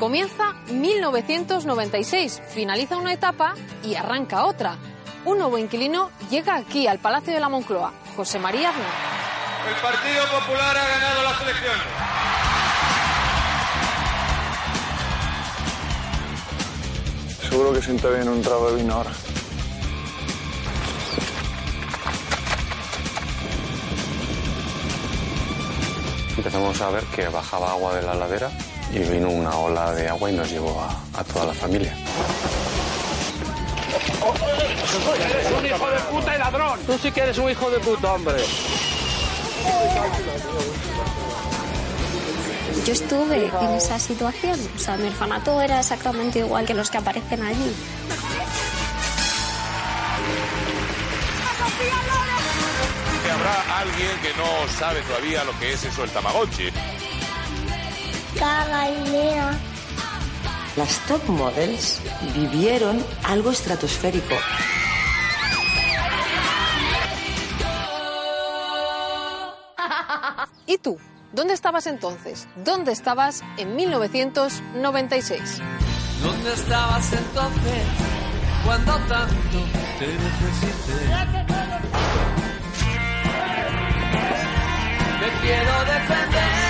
Comienza 1996, finaliza una etapa y arranca otra. Un nuevo inquilino llega aquí, al Palacio de la Moncloa, José María Aznar. El Partido Popular ha ganado las elecciones. Seguro que sienta bien un trago de vino ahora. Empezamos a ver que bajaba agua de la ladera y vino una ola de agua y nos llevó a, a toda la familia. Eres un hijo de puta y ladrón. Tú sí que eres un hijo de puta, hombre. Yo estuve en esa situación. O sea, mi orfanato era exactamente igual que los que aparecen allí. Que habrá alguien que no sabe todavía lo que es eso el Tamagotchi. Galilea. Las top models vivieron algo estratosférico. ¿Y tú? ¿Dónde estabas entonces? ¿Dónde estabas en 1996? ¿Dónde estabas entonces cuando tanto te necesité? Te quiero defender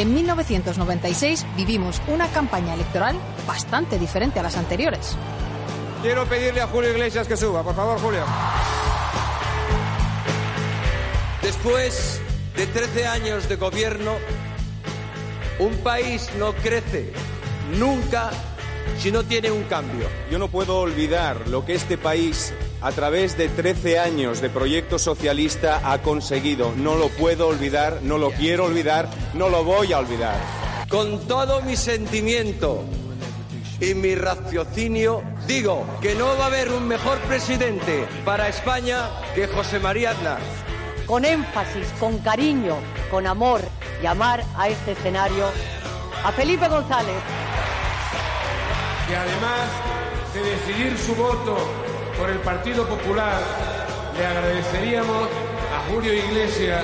En 1996 vivimos una campaña electoral bastante diferente a las anteriores. Quiero pedirle a Julio Iglesias que suba, por favor, Julio. Después de 13 años de gobierno, un país no crece nunca si no tiene un cambio. Yo no puedo olvidar lo que este país, a través de 13 años de proyecto socialista, ha conseguido. No lo puedo olvidar, no lo quiero olvidar, no lo voy a olvidar. Con todo mi sentimiento y mi raciocinio, digo que no va a haber un mejor presidente para España que José María Aznar. Con énfasis, con cariño, con amor, llamar a este escenario a Felipe González. que además de decidir su voto por el Partido Popular, le agradeceríamos a Julio Iglesias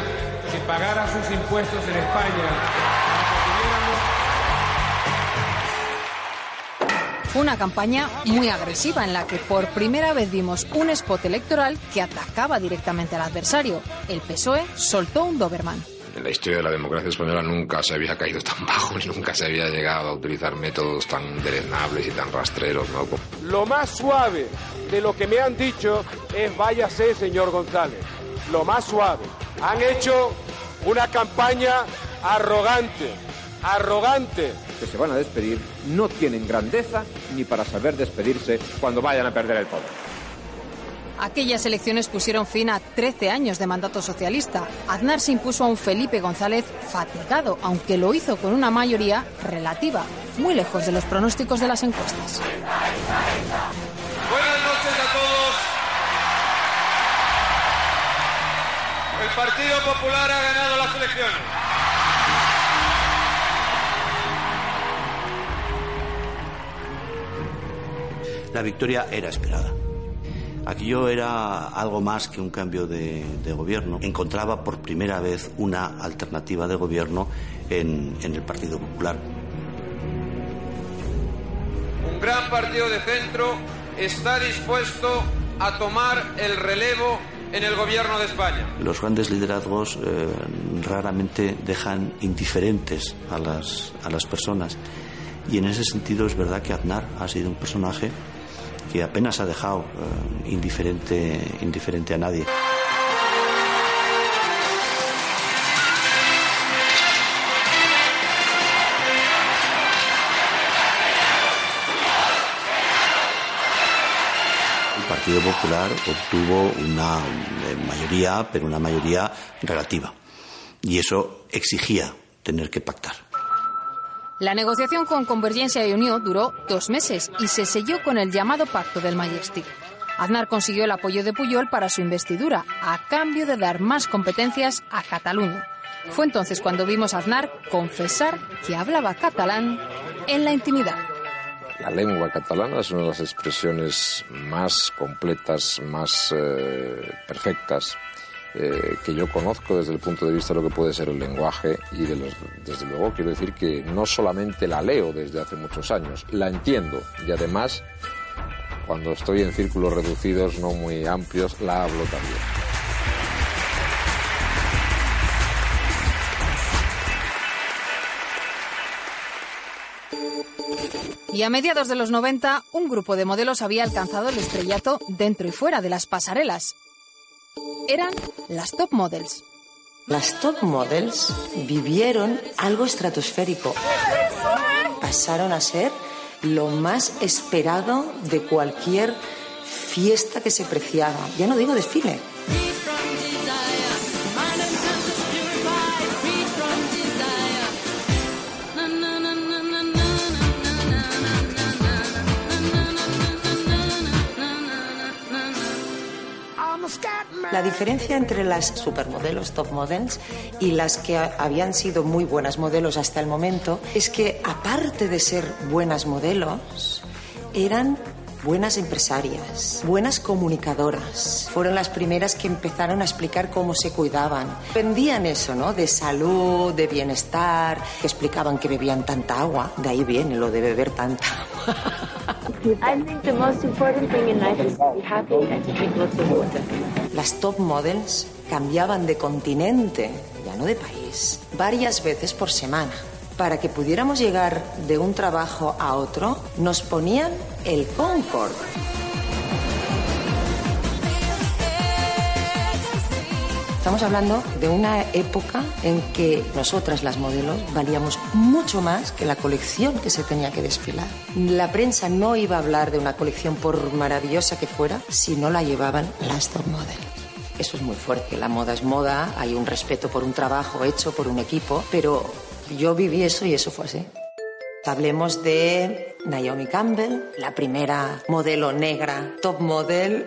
que pagara sus impuestos en España. Fue una campaña muy agresiva en la que por primera vez vimos un spot electoral que atacaba directamente al adversario. El PSOE soltó un Doberman. En la historia de la democracia española nunca se había caído tan bajo, ni nunca se había llegado a utilizar métodos tan deleznables y tan rastreros, ¿no? Lo más suave de lo que me han dicho es váyase, señor González. Lo más suave. Han hecho una campaña arrogante, arrogante. que se van a despedir no tienen grandeza ni para saber despedirse cuando vayan a perder el poder. Aquellas elecciones pusieron fin a 13 años de mandato socialista. Aznar se impuso a un Felipe González fatigado, aunque lo hizo con una mayoría relativa, muy lejos de los pronósticos de las encuestas. Buenas noches a todos. El Partido Popular ha ganado las elecciones. La victoria era esperada. Aquello era algo más que un cambio de, de gobierno. Encontraba por primera vez una alternativa de gobierno en, en el Partido Popular. Un gran partido de centro está dispuesto a tomar el relevo en el gobierno de España. Los grandes liderazgos eh, raramente dejan indiferentes a las, a las personas. Y en ese sentido es verdad que Aznar ha sido un personaje que apenas ha dejado eh, indiferente, indiferente a nadie. El Partido Popular obtuvo una eh, mayoría, pero una mayoría relativa. Y eso exigía tener que pactar. La negociación con Convergencia y Unión duró dos meses y se selló con el llamado Pacto del Majestic. Aznar consiguió el apoyo de Puyol para su investidura, a cambio de dar más competencias a Cataluña. Fue entonces cuando vimos a Aznar confesar que hablaba catalán en la intimidad. La lengua catalana es una de las expresiones más completas, más eh, perfectas eh, que yo conozco desde el punto de vista de lo que puede ser el lenguaje y de los, desde luego quiero decir que no solamente la leo desde hace muchos años, la entiendo y además cuando estoy en círculos reducidos, no muy amplios, la hablo también. Y a mediados de los 90, un grupo de modelos había alcanzado el estrellato dentro y fuera de las pasarelas. Eran las top models. Las top models vivieron algo estratosférico. Pasaron a ser lo más esperado de cualquier fiesta que se preciaba. Ya no digo desfile. La diferencia entre las supermodelos, top models, y las que habían sido muy buenas modelos hasta el momento es que, aparte de ser buenas modelos, eran buenas empresarias, buenas comunicadoras. Fueron las primeras que empezaron a explicar cómo se cuidaban. Vendían eso, ¿no? De salud, de bienestar, que explicaban que bebían tanta agua. De ahí viene lo de beber tanta agua. Las top models cambiaban de continente, ya no de país, varias veces por semana. Para que pudiéramos llegar de un trabajo a otro, nos ponían el Concorde. Estamos hablando de una época en que nosotras, las modelos, valíamos mucho más que la colección que se tenía que desfilar. La prensa no iba a hablar de una colección por maravillosa que fuera si no la llevaban las top models. Eso es muy fuerte. La moda es moda, hay un respeto por un trabajo hecho por un equipo, pero yo viví eso y eso fue así. Hablemos de Naomi Campbell, la primera modelo negra, top model,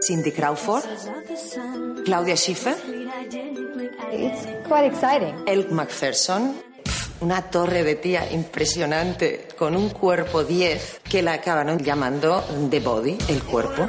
Cindy Crawford, Claudia Schiffer, It's quite exciting. Elk McPherson, una torre de tía impresionante con un cuerpo 10 que la acabaron llamando The Body, el cuerpo.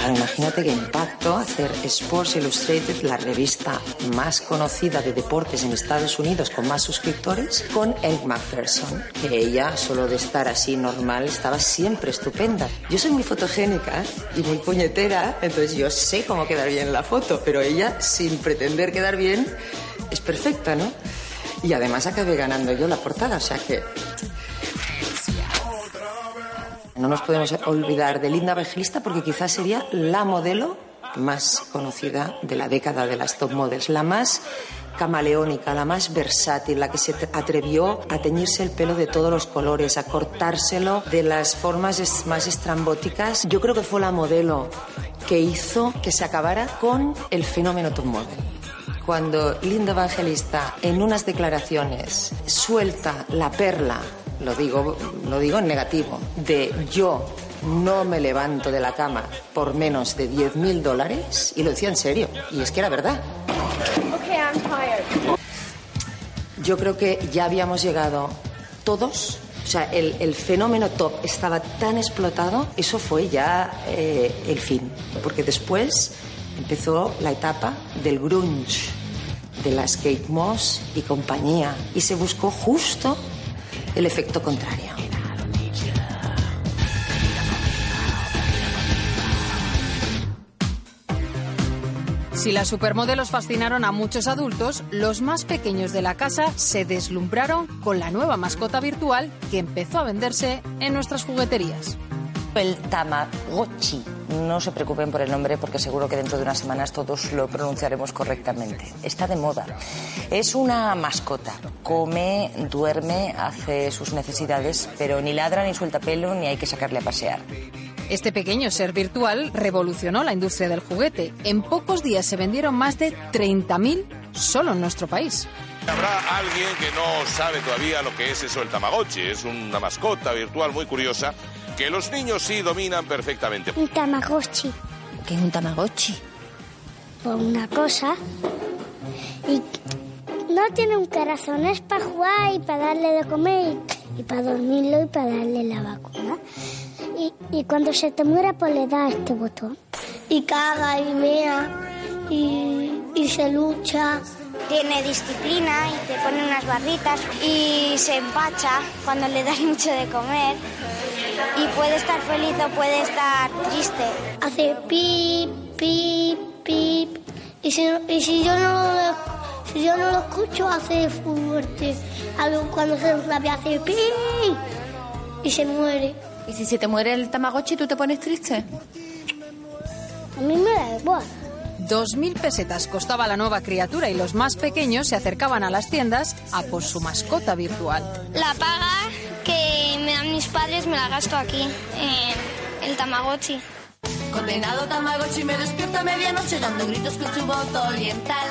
Claro, imagínate qué impacto hacer Sports Illustrated, la revista más conocida de deportes en Estados Unidos con más suscriptores, con Elk McPherson, que ella, solo de estar así normal, estaba siempre estupenda. Yo soy muy fotogénica y muy puñetera, entonces yo sé cómo quedar bien en la foto, pero ella, sin pretender quedar bien, es perfecta, ¿no? Y además acabé ganando yo la portada, o sea que no nos podemos olvidar de Linda Evangelista porque quizás sería la modelo más conocida de la década de las top models, la más camaleónica, la más versátil, la que se atrevió a teñirse el pelo de todos los colores, a cortárselo de las formas más estrambóticas. Yo creo que fue la modelo que hizo que se acabara con el fenómeno top model cuando Linda Evangelista en unas declaraciones suelta la perla, lo digo, lo digo en negativo, de yo no me levanto de la cama por menos de 10 mil dólares, y lo decía en serio, y es que era verdad. Okay, I'm tired. Yo creo que ya habíamos llegado todos, o sea, el, el fenómeno top estaba tan explotado, eso fue ya eh, el fin, porque después empezó la etapa del grunge, de las Kate Moss y compañía, y se buscó justo el efecto contrario. Si las supermodelos fascinaron a muchos adultos, los más pequeños de la casa se deslumbraron con la nueva mascota virtual que empezó a venderse en nuestras jugueterías. El Tamagotchi. No se preocupen por el nombre porque seguro que dentro de unas semanas todos lo pronunciaremos correctamente. Está de moda. Es una mascota. Come, duerme, hace sus necesidades, pero ni ladra ni suelta pelo ni hay que sacarle a pasear. Este pequeño ser virtual revolucionó la industria del juguete. En pocos días se vendieron más de 30.000 solo en nuestro país. Habrá alguien que no sabe todavía lo que es eso el Tamagotchi. Es una mascota virtual muy curiosa que los niños sí dominan perfectamente. Un Tamagotchi. ¿Qué es un Tamagotchi? Por una cosa. Y no tiene un corazón, es para jugar y para darle de comer y, y para dormirlo y para darle la vacuna. Y, y cuando se te muera, pues le das este botón. Y caga y mea y, y se lucha. Tiene disciplina y te pone unas barritas y se empacha cuando le das mucho de comer y puede estar feliz o puede estar triste. Hace pip, pip, pip. Y si, y si yo no lo, si yo no lo escucho, hace fuerte. Algo cuando se rabia hace pip y se muere. ¿Y si se te muere el Tamagotchi, tú te pones triste? A mí me da igual. 2.000 pesetas costaba la nueva criatura y los más pequeños se acercaban a las tiendas a por su mascota virtual. La paga que me dan mis padres me la gasto aquí, en el Tamagotchi. Condenado Tamagotchi me despierta a medianoche dando gritos con su voz oriental.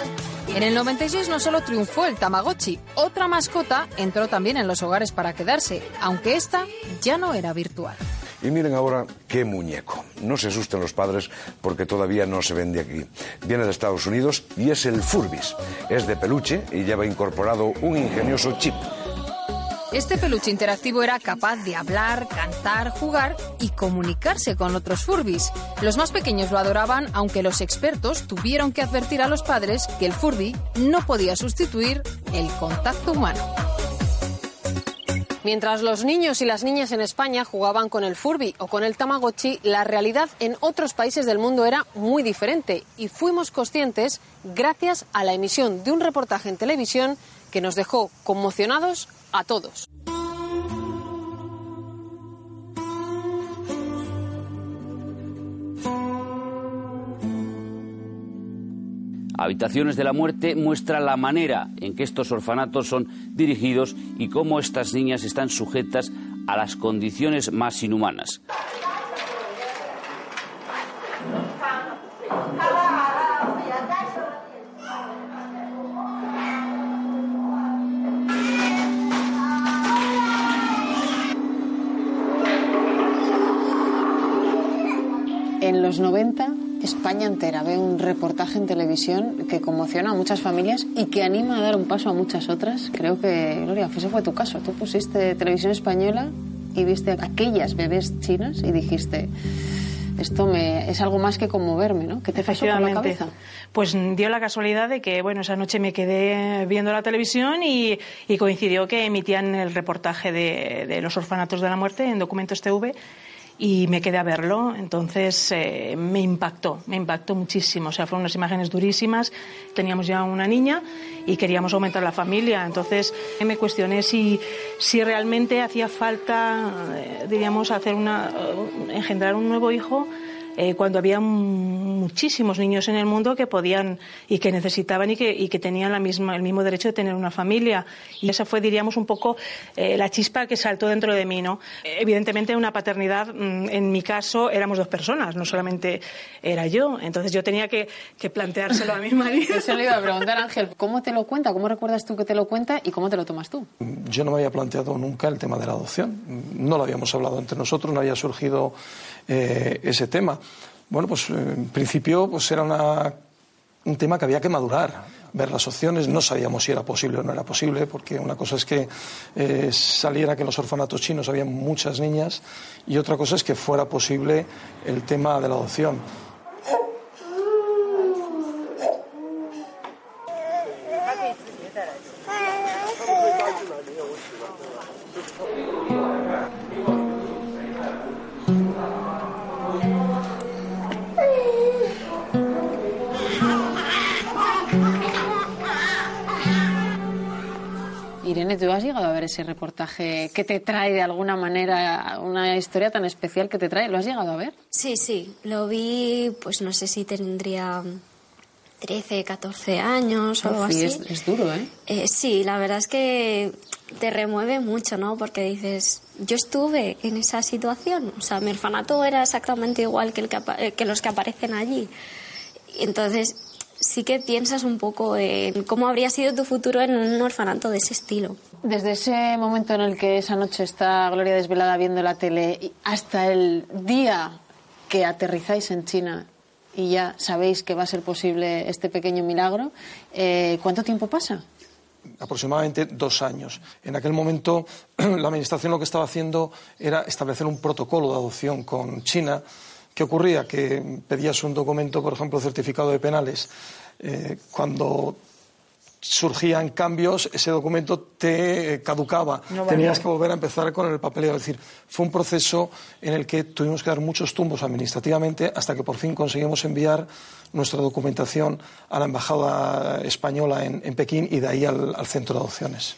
En el 96 no solo triunfó el Tamagotchi, otra mascota entró también en los hogares para quedarse, aunque esta ya no era virtual. Y miren ahora qué muñeco. No se asusten los padres porque todavía no se vende aquí. Viene de Estados Unidos y es el Furbis. Es de peluche y lleva incorporado un ingenioso chip. Este peluche interactivo era capaz de hablar, cantar, jugar y comunicarse con otros Furbis. Los más pequeños lo adoraban, aunque los expertos tuvieron que advertir a los padres que el Furby no podía sustituir el contacto humano. Mientras los niños y las niñas en España jugaban con el Furby o con el Tamagotchi, la realidad en otros países del mundo era muy diferente y fuimos conscientes gracias a la emisión de un reportaje en televisión que nos dejó conmocionados a todos. Habitaciones de la Muerte muestra la manera en que estos orfanatos son dirigidos y cómo estas niñas están sujetas a las condiciones más inhumanas. En los 90, España entera ve un reportaje en televisión que conmociona a muchas familias y que anima a dar un paso a muchas otras. Creo que, Gloria, ese fue tu caso. Tú pusiste televisión española y viste aquellas bebés chinas y dijiste, esto me, es algo más que conmoverme, ¿no? ¿Qué te pasó por la cabeza? Pues dio la casualidad de que, bueno, esa noche me quedé viendo la televisión y, y coincidió que emitían el reportaje de, de los orfanatos de la muerte en Documentos TV y me quedé a verlo. Entonces eh, me impactó, me impactó muchísimo. O sea, fueron unas imágenes durísimas. Teníamos ya una niña y queríamos aumentar la familia. Entonces me cuestioné si, si realmente hacía falta, eh, diríamos, hacer una, eh, engendrar un nuevo hijo eh, cuando había muchísimos niños en el mundo que podían y que necesitaban y que, y que tenían la misma, el mismo derecho de tener una familia. Y esa fue, diríamos, un poco eh, la chispa que saltó dentro de mí. ¿no? Evidentemente, una paternidad, mm, en mi caso, éramos dos personas, no solamente era yo. Entonces yo tenía que, que planteárselo a mi marido. Eso le iba a preguntar, Ángel, ¿cómo te lo cuenta? ¿Cómo recuerdas tú que te lo cuenta y cómo te lo tomas tú? Yo no me había planteado nunca el tema de la adopción. No lo habíamos hablado entre nosotros, no había surgido eh, ese tema. Bueno, pues eh, en principio pues era una, un tema que había que madurar, ver las opciones. No sabíamos si era posible o no era posible, porque una cosa es que eh, saliera que en los orfanatos chinos había muchas niñas y otra cosa es que fuera posible el tema de la adopción. Irene, ¿tú has llegado a ver ese reportaje que te trae de alguna manera una historia tan especial que te trae? ¿Lo has llegado a ver? Sí, sí, lo vi, pues no sé si tendría 13, 14 años o algo así. es, es duro, ¿eh? Eh, sí, la verdad es que te remueve mucho, ¿no? Porque dices, yo estuve en esa situación, o sea, mi orfanato era exactamente igual que, el que, que los que aparecen allí. Entonces, sí que piensas un poco en cómo habría sido tu futuro en un orfanato de ese estilo. Desde ese momento en el que esa noche está Gloria desvelada viendo la tele hasta el día que aterrizáis en China y ya sabéis que va a ser posible este pequeño milagro, eh, ¿cuánto tiempo pasa? aproximadamente dos años. En aquel momento, la Administración lo que estaba haciendo era establecer un protocolo de adopción con China. ¿Qué ocurría? Que pedías un documento, por ejemplo, certificado de penales. Eh, cuando surgían cambios, ese documento te eh, caducaba. No. Tenías que volver a empezar con el papeleo. Es decir, fue un proceso en el que tuvimos que dar muchos tumbos administrativamente hasta que por fin conseguimos enviar nuestra documentación a la Embajada Española en, en Pekín y de ahí al, al centro de adopciones.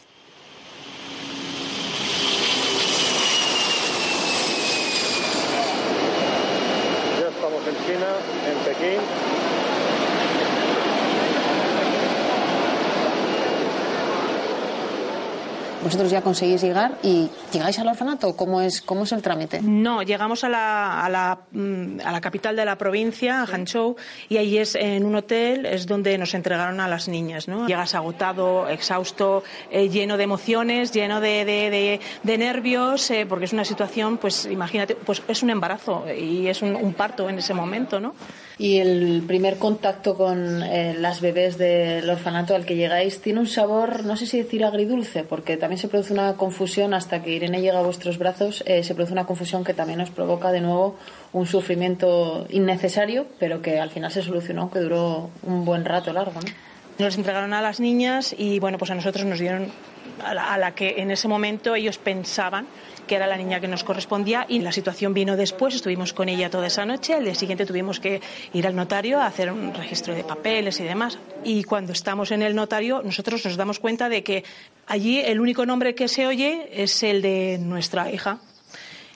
Ya estamos en China, en Pekín. ¿Vosotros ya conseguís llegar y llegáis al orfanato? ¿Cómo es, cómo es el trámite? No, llegamos a la, a la, mm, a la capital de la provincia, a Hangzhou, y ahí es en un hotel, es donde nos entregaron a las niñas. ¿no? Llegas agotado, exhausto, eh, lleno de emociones, lleno de, de- de- de nervios, eh, porque es una situación, pues imagínate, pues es un embarazo y es un, un parto en ese momento, ¿no? Y el primer contacto con eh, las bebés del orfanato al que llegáis tiene un sabor, no sé si decir agridulce, porque también se produce una confusión hasta que Irene llega a vuestros brazos, eh, se produce una confusión que también os provoca de nuevo un sufrimiento innecesario, pero que al final se solucionó, que duró un buen rato largo, ¿no? Nos entregaron a las niñas y bueno, pues a nosotros nos dieron a la, a la que en ese momento ellos pensaban que era la niña que nos correspondía y la situación vino después, estuvimos con ella toda esa noche, al día siguiente tuvimos que ir al notario a hacer un registro de papeles y demás. Y cuando estamos en el notario, nosotros nos damos cuenta de que allí el único nombre que se oye es el de nuestra hija.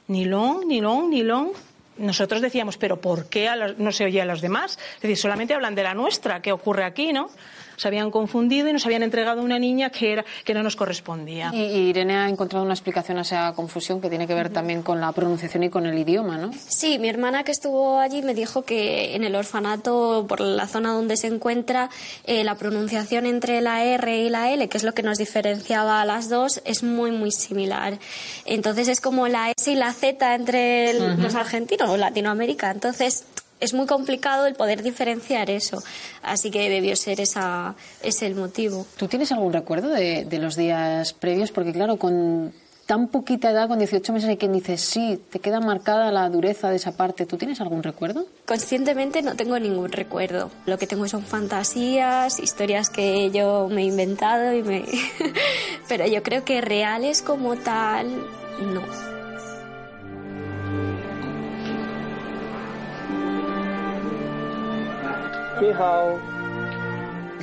Ni long, ni long, ni long. Nosotros decíamos, pero ¿por qué a los- no se oye a los demás? Es decir, solamente hablan de la nuestra, ¿qué ocurre aquí, no? Se habían confundido y nos habían entregado una niña que, era, que no nos correspondía. Y, y Irene ha encontrado una explicación a esa confusión que tiene que ver también con la pronunciación y con el idioma, ¿no? Sí, mi hermana que estuvo allí me dijo que en el orfanato, por la zona donde se encuentra, eh, la pronunciación entre la R y la L, que es lo que nos diferenciaba a las dos, es muy, muy similar. Entonces es como la S y la Z entre el- los argentinos o Latinoamérica. Entonces es muy complicado el poder diferenciar eso. Así que debió ser esa, ese el motivo. ¿Tú tienes algún recuerdo de, de los días previos? Porque claro, con tan poquita edad, con 18 meses, hay quien dice, sí, te queda marcada la dureza de esa parte. ¿Tú tienes algún recuerdo? Conscientemente no tengo ningún recuerdo. Lo que tengo son fantasías, historias que yo me he inventado y me... Pero yo creo que reales como tal, no.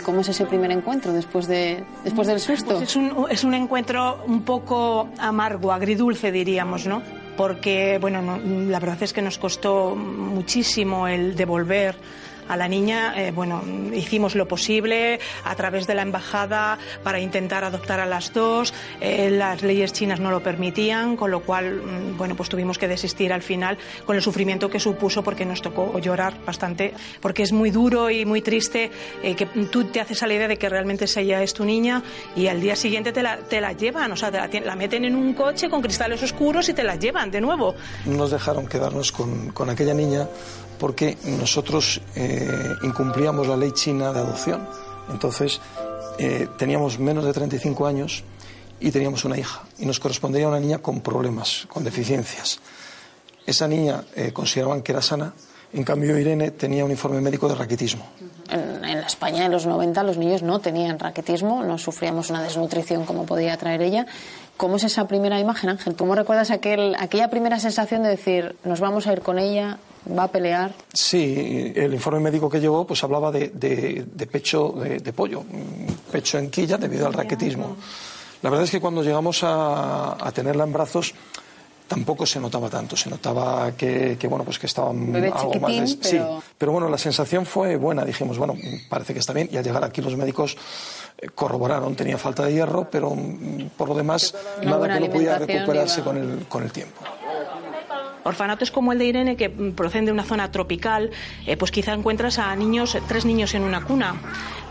¿Cómo es ese primer encuentro después, de, después del susto? Pues es, un, es un encuentro un poco amargo, agridulce, diríamos, ¿no? Porque, bueno, no- la verdad es que nos costó muchísimo el devolver a la niña. Eh, bueno, hicimos lo posible a través de la embajada para intentar adoptar a las dos. Eh, las leyes chinas no lo permitían, con lo cual, mm, bueno, pues tuvimos que desistir al final con el sufrimiento que supuso porque nos tocó llorar bastante, porque es muy duro y muy triste eh, que tú te haces a la idea de que realmente ya es tu niña y al día siguiente te la, te la llevan, o sea, te la, meten en un coche con cristales oscuros y te la llevan de nuevo. No nos dejaron quedarnos con, con aquella niña porque nosotros eh, incumplíamos la ley china de adopción. Entonces, eh, teníamos menos de 35 años y teníamos una hija. Y nos correspondía una niña con problemas, con deficiencias. Esa niña eh, consideraban que era sana, en cambio Irene tenía un informe médico de raquitismo. En, la España de los 90 los niños no tenían raquetismo, no sufríamos una desnutrición como podía traer ella. ¿Cómo es esa primera imagen, Ángel? ¿Cómo recuerdas aquel, aquella primera sensación de decir, nos vamos a ir con ella, va a pelear? Sí, el informe médico que llevó pues hablaba de, de- de pecho de, de pollo, mm, pecho en quilla debido al raquetismo. La verdad es que cuando llegamos a, a tenerla en brazos tampoco se notaba tanto, se notaba que, que, bueno pues que estaban algo más des- pero- sí, pero bueno la sensación fue buena, dijimos bueno parece que está bien y al llegar aquí los médicos eh, corroboraron tenía falta de hierro, pero mm, por lo demás Una nada que no pudiera recuperarse iba- con el con el tiempo. Orfanatos como el de Irene, que mm, proceden de una zona tropical, eh, pues quizá encuentras a niños, tres niños en una cuna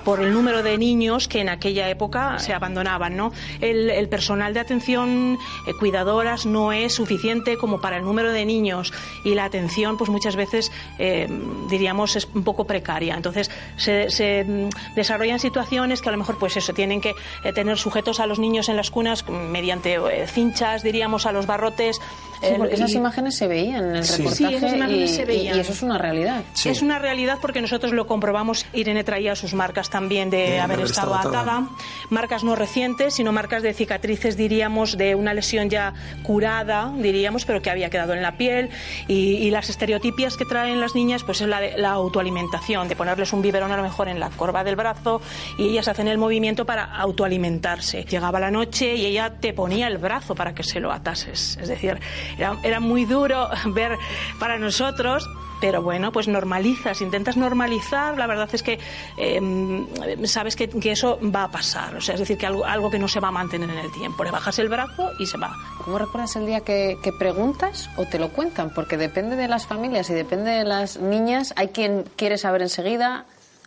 por el número de niños que en aquella época se abandonaban, ¿no? El, personal de atención, eh, cuidadoras, no es suficiente como para el número de niños y la atención, pues muchas veces, eh, diríamos, es un poco precaria. Entonces, se, mm, desarrollan situaciones que a lo mejor, pues eso, tienen que tener sujetos a los niños en las cunas mediante cinchas, diríamos, a los barrotes. Sí, porque esas y- imágenes se veían en el Sí. reportaje Sí, esas imágenes y, se veían. y eso es una realidad. Es una realidad porque nosotros lo comprobamos. Irene traía sus marcas también de, De haber haber estado estado atada. atada. Marcas no recientes, sino marcas de cicatrices, diríamos, de una lesión ya curada, diríamos, pero que había quedado en la piel. Y, y las estereotipias que traen las niñas, pues es la, de- la autoalimentación, de ponerles un biberón a lo mejor en la corva del brazo y ellas hacen el movimiento para autoalimentarse. Llegaba la noche y ella te ponía el brazo para que se lo atases. Es decir, era, era muy duro ver para nosotros pero bueno, pues normalizas, intentas normalizar, la verdad es que eh, sabes que, que eso va a pasar, o sea, es decir, que algo, algo que no se va a mantener en el tiempo, le bajas el brazo y se va. ¿Cómo recuerdas el día que, que preguntas o te lo cuentan? Porque depende de las familias y depende de las niñas. Hay quien quiere saber enseguida.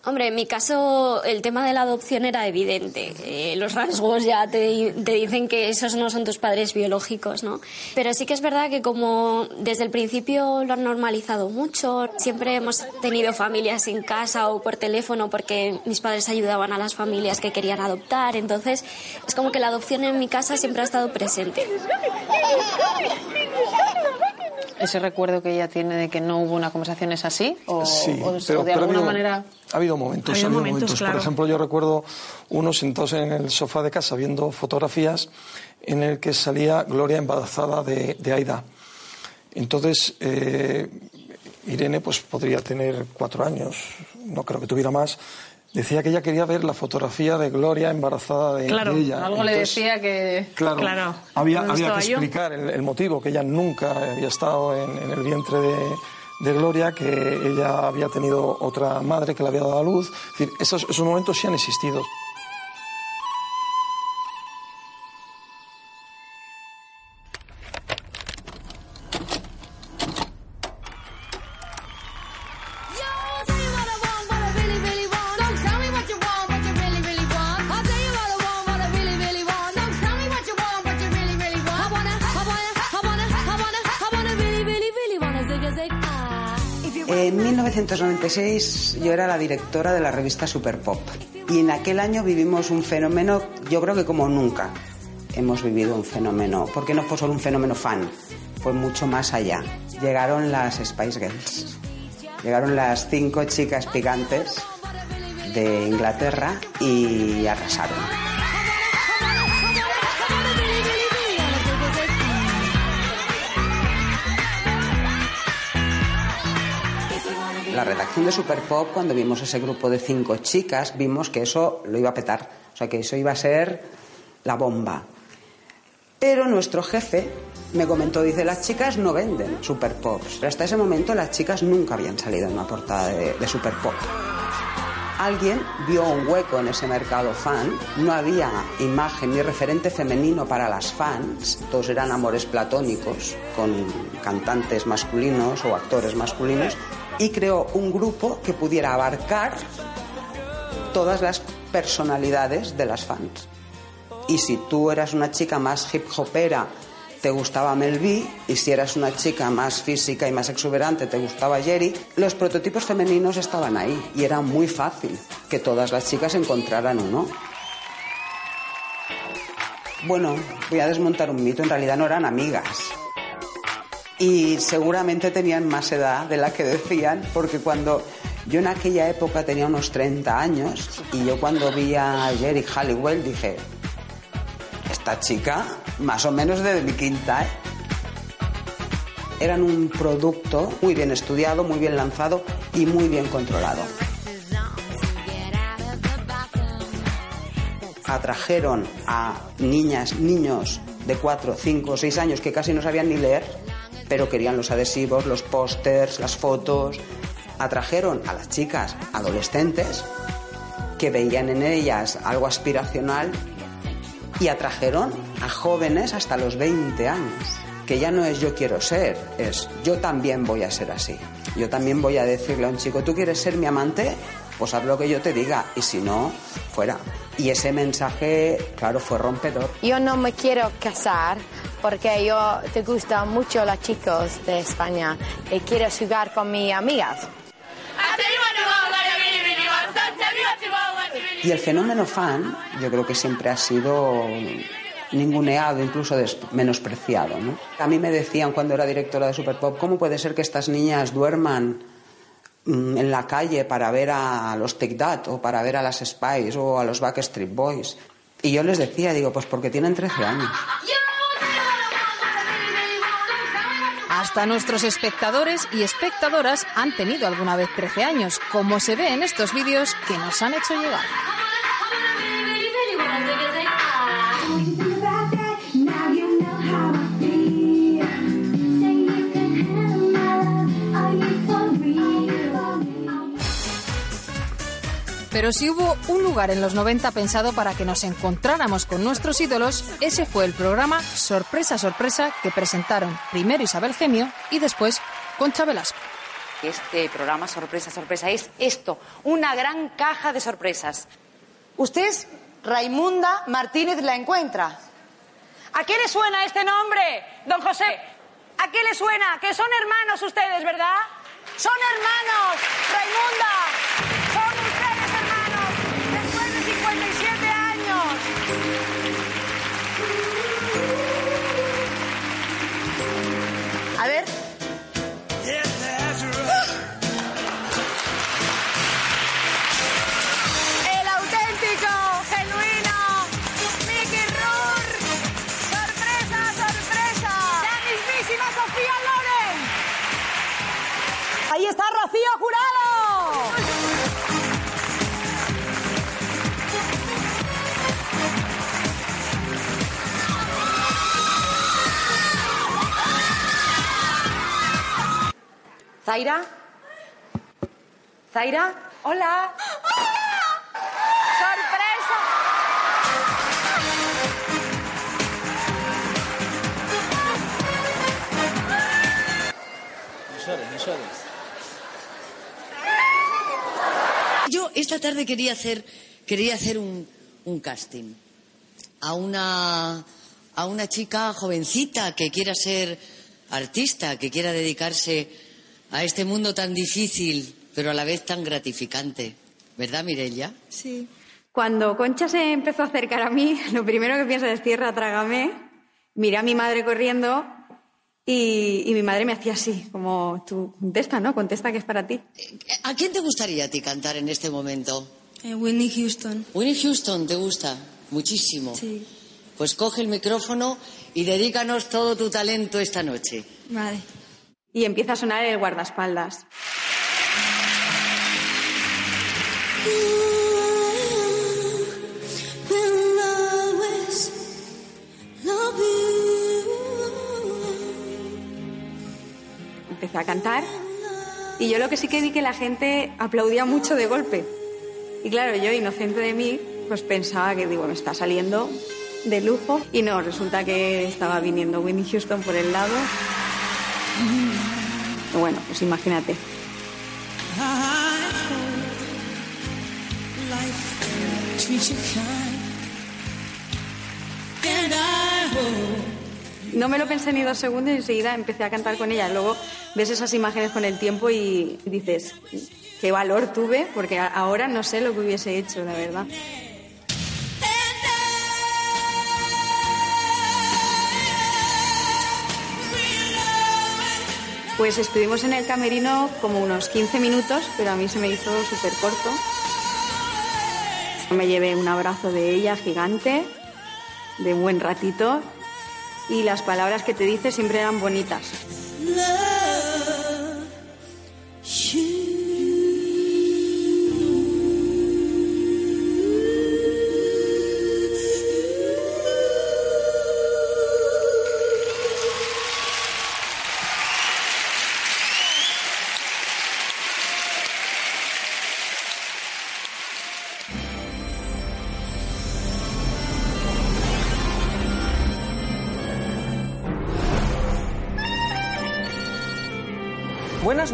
Hombre, en mi caso el tema de la adopción era evidente. Eh, los rasgos ya te, te dicen que esos no son tus padres biológicos, ¿no? Pero sí que es verdad que como desde el principio lo han normalizado mucho, siempre hemos tenido familias en casa o por teléfono porque mis padres ayudaban a las familias que querían adoptar, entonces es como que la adopción en mi casa siempre ha estado presente. ¿Ese recuerdo que ella tiene de que no hubo una conversación es así? ¿O, Sí, o- o pero, de pero ha alguna manera.? Ha habido momentos, Ha habido ha habido momentos, momentos. claro. Por ejemplo, yo recuerdo uno sentados en el sofá de casa viendo fotografías en el que salía Gloria embarazada de, de Aida. Entonces, eh, Irene pues podría tener cuatro años, no creo que tuviera más. Decía que ella quería ver la fotografía de Gloria embarazada de, Claro, de ella. algo le decía que. Claro, había, ¿dónde había que explicar el, el motivo, que ella nunca había estado en, en el vientre de, de Gloria, que ella había tenido otra madre que le había dado a luz. Esos, esos momentos sí han existido. 1996 yo era la directora de la revista Super Pop y en aquel año vivimos un fenómeno, yo creo que como nunca hemos vivido un fenómeno, porque no fue solo un fenómeno fan, fue mucho más allá. Llegaron las Spice Girls, llegaron las cinco chicas picantes de Inglaterra y arrasaron. La redacción de Super Pop, cuando vimos ese grupo de cinco chicas, vimos que eso lo iba a petar, o sea que eso iba a ser la bomba. Pero nuestro jefe me comentó, dice, las chicas no venden Super Pops. Pero hasta ese momento las chicas nunca habían salido en una portada de, de Super Pop. Alguien vio un hueco en ese mercado fan, no había imagen ni referente femenino para las fans, todos eran amores platónicos con cantantes masculinos o actores masculinos, y creó un grupo que pudiera abarcar todas las personalidades de las fans. Y si tú eras una chica más hip hopera, te gustaba Mel B, y si eras una chica más física y más exuberante, te gustaba Jerry, los prototipos femeninos estaban ahí y era muy fácil que todas las chicas encontraran uno. Bueno, voy a desmontar un mito, en realidad no eran amigas. Y seguramente tenían más edad de la que decían, porque cuando yo en aquella época tenía unos 30 años y yo cuando vi a Jerry Halliwell dije, esta chica más o menos de mi quinta, ¿eh? Eran un producto muy bien estudiado, muy bien lanzado y muy bien controlado. atrajeron a niñas, niños de 4, 5, 6 años que casi no sabían ni leer, pero querían los adhesivos, los pósters, las fotos. Atrajeron a las chicas adolescentes que veían en ellas algo aspiracional y atrajeron a jóvenes hasta los 20 años, que ya no es yo quiero ser, es yo también voy a ser así. Yo también voy a decirle a un chico, ¿tú quieres ser mi amante? Pues haz lo que yo te diga y si no, fuera. Y ese mensaje, claro, fue rompedor. Yo no me quiero casar porque yo te gustan mucho los chicos de España y quiero jugar con mis amigas. Y el fenómeno fan, yo creo que siempre ha sido ninguneado, incluso menospreciado. ¿no? A mí me decían cuando era directora de Super Pop, ¿cómo puede ser que estas niñas duerman mm, en la calle para ver a los Take That o para ver a las Spice o a los Backstreet Boys? Y yo les decía, digo, pues porque tienen 13 años. Hasta nuestros espectadores y espectadoras han tenido alguna vez 13 años, como se ve en estos vídeos que nos han hecho llegar. Pero si hubo un lugar en los 90 pensado para que nos encontráramos con nuestros ídolos, ese fue el programa Sorpresa Sorpresa que presentaron primero Isabel Gemio y después Concha Velasco. Este programa Sorpresa Sorpresa es esto, una gran caja de sorpresas. Usted es Raimunda Martínez la encuentra. ¿A qué le suena este nombre, don José? ¿A qué le suena? Que son hermanos ustedes, ¿verdad? Son hermanos, Raimunda. A ver. Zaira. Zaira. Hola. ¡Sorpresa! Yo esta tarde quería hacer, quería hacer un, un casting a una, a una chica jovencita que quiera ser artista, que quiera dedicarse a este mundo tan difícil, pero a la vez tan gratificante. ¿Verdad, Mireia? Sí. Cuando Concha se empezó a acercar a mí, lo primero que pienso es tierra, trágame. Miré a mi madre corriendo y, y mi madre me hacía así, como tú contesta, ¿no? Contesta que es para ti. ¿A quién te gustaría a ti cantar en este momento? Eh, Whitney Houston. Winnie Houston, ¿te gusta? Muchísimo. Sí. Pues coge el micrófono y dedícanos todo tu talento esta noche. Vale. Y empieza a sonar el guardaespaldas. Empecé a cantar y yo lo que sí que vi que la gente aplaudía mucho de golpe. Y claro, yo, inocente de mí, pues pensaba que, digo, me está saliendo de lujo. Y no, resulta que estaba viniendo Winnie Houston por el lado. Bueno, pues imagínate. No me lo pensé ni dos segundos y enseguida empecé a cantar con ella. Luego ves esas imágenes con el tiempo y dices, qué valor tuve, porque ahora no sé lo que hubiese hecho, la verdad. Pues estuvimos en el camerino como unos 15 minutos, pero a mí se me hizo súper corto. Me llevé un abrazo de ella gigante, de buen ratito, y las palabras que te dice siempre eran bonitas.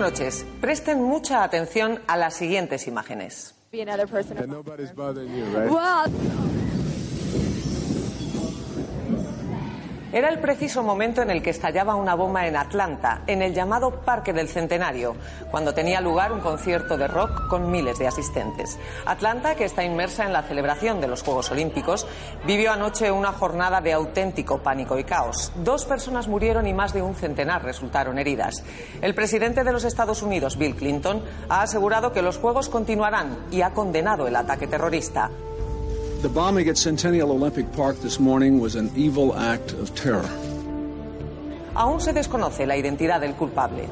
Noches. Presten mucha atención a las siguientes imágenes. Era el preciso momento en el que estallaba una bomba en Atlanta, en el llamado Parque del Centenario, cuando tenía lugar un concierto de rock con miles de asistentes. Atlanta, que está inmersa en la celebración de los Juegos Olímpicos, vivió anoche una jornada de auténtico pánico y caos. Dos personas murieron y más de un centenar resultaron heridas. El presidente de los Estados Unidos, Bill Clinton, ha asegurado que los Juegos continuarán y ha condenado el ataque terrorista. The bombing at Centennial Olympic Park this morning was an evil act of terror. Aún se desconoce la identidad del culpable.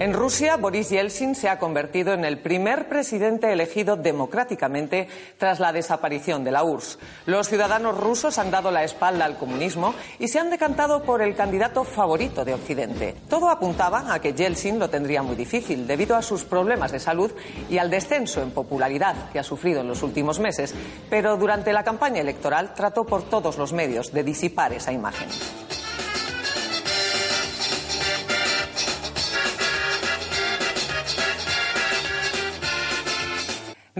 En Rusia, Boris Yeltsin se ha convertido en el primer presidente elegido democráticamente tras la desaparición de la URSS. Los ciudadanos rusos han dado la espalda al comunismo y se han decantado por el candidato favorito de Occidente. Todo apuntaba a que Yeltsin lo tendría muy difícil debido a sus problemas de salud y al descenso en popularidad que ha sufrido en los últimos meses, pero durante la campaña electoral trató por todos los medios de disipar esa imagen.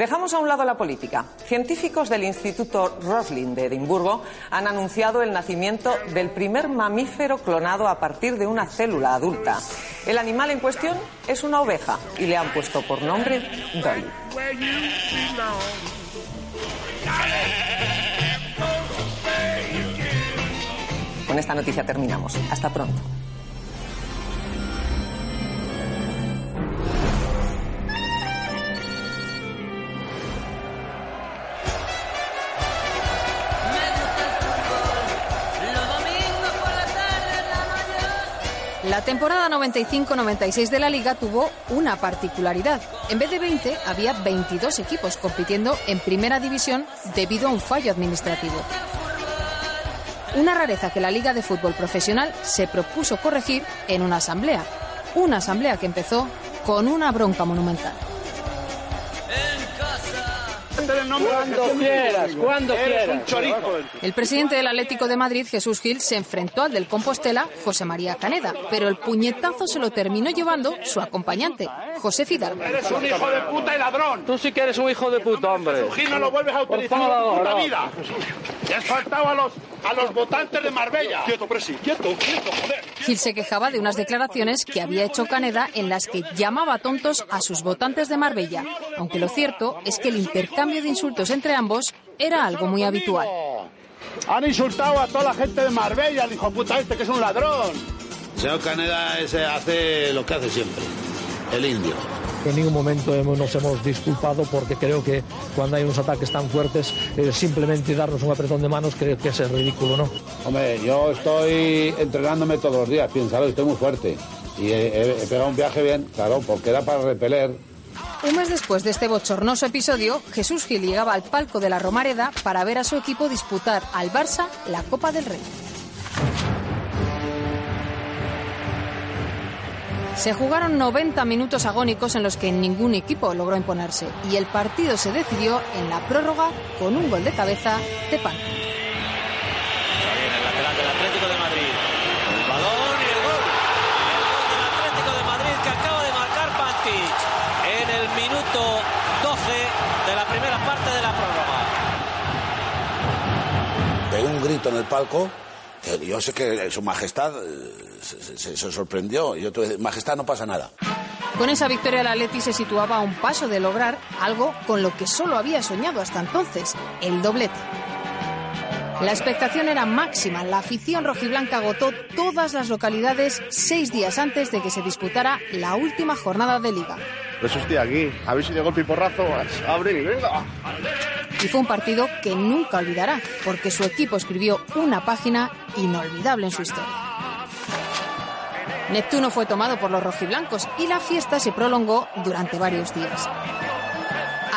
Dejamos a un lado la política. Científicos del Instituto Roslin de Edimburgo han anunciado el nacimiento del primer mamífero clonado a partir de una célula adulta. El animal en cuestión es una oveja y le han puesto por nombre Dolly. Con esta noticia terminamos. Hasta pronto. La temporada 95-96 de la liga tuvo una particularidad. En vez de 20, había 22 equipos compitiendo en primera división debido a un fallo administrativo. Una rareza que la Liga de Fútbol Profesional se propuso corregir en una asamblea. Una asamblea que empezó con una bronca monumental. Cuando quieras, cuando quieras. El presidente del Atlético de Madrid, Jesús Gil, se enfrentó al del Compostela, José María Caneda, pero el puñetazo se lo terminó llevando su acompañante, José Fidalgo. Eres un hijo de puta y ladrón. Tú sí que eres un hijo de puta, hombre. Gil no lo vuelves a utilizar en tu puta vida. Te has faltado a los, a los votantes de Marbella. Quieto, presi, quieto, quieto, joder. Gil se quejaba de unas declaraciones que había hecho Caneda en las que llamaba tontos a sus votantes de Marbella, aunque lo cierto es que el intercambio de insultos entre ambos era algo muy habitual. Han insultado a toda la gente de Marbella, el hijo puta este que es un ladrón. Señor Caneda ese hace lo que hace siempre, el indio. En ningún momento hemos- nos hemos disculpado porque creo que cuando hay unos ataques tan fuertes, eh, simplemente darnos un apretón de manos creo que es ridículo, ¿no? Hombre, yo estoy entrenándome todos los días, piénsalo, estoy muy fuerte. Y he, he- he pegado un viaje bien, claro, porque era para repeler. Un mes después de este bochornoso episodio, Jesús Gil llegaba al palco de la Romareda para ver a su equipo disputar al Barça la Copa del Rey. Se jugaron 90 minutos agónicos en los que ningún equipo logró imponerse y el partido se decidió en la prórroga con un gol de cabeza de Pan. Ahí en el lateral del Atlético de Madrid. El balón y el gol. El gol del Atlético de Madrid que acaba de marcar Pantic en el minuto 12 de la primera parte de la prórroga. Pegué un grito en el palco. que Yo sé que su majestad eh, se, se- se sorprendió. Yo tuve, majestad, no pasa nada. Con esa victoria el Atleti se situaba a un paso de lograr algo con lo que solo había soñado hasta entonces, el doblete. La expectación era máxima. La afición rojiblanca agotó todas las localidades seis días antes de que se disputara la última jornada de liga. Eso estoy aquí. A ver si de golpe y porrazo abre y venga. Y fue un partido que nunca olvidará, porque su equipo escribió una página inolvidable en su historia. Neptuno fue tomado por los rojiblancos y la fiesta se prolongó durante varios días.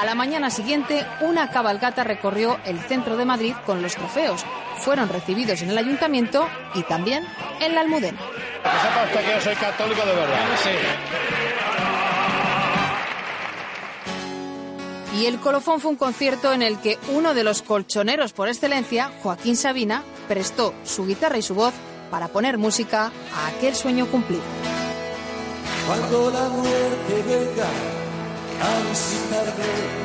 A la mañana siguiente, una cabalgata recorrió el centro de Madrid con los trofeos. Fueron recibidos en el ayuntamiento y también en la Almudena. Que sepa usted que yo soy católico de verdad. Y el colofón fue un concierto en el que uno de los colchoneros por excelencia, Joaquín Sabina, prestó su guitarra y su voz para poner música a aquel sueño cumplido. Cuando la muerte venga a visitarme,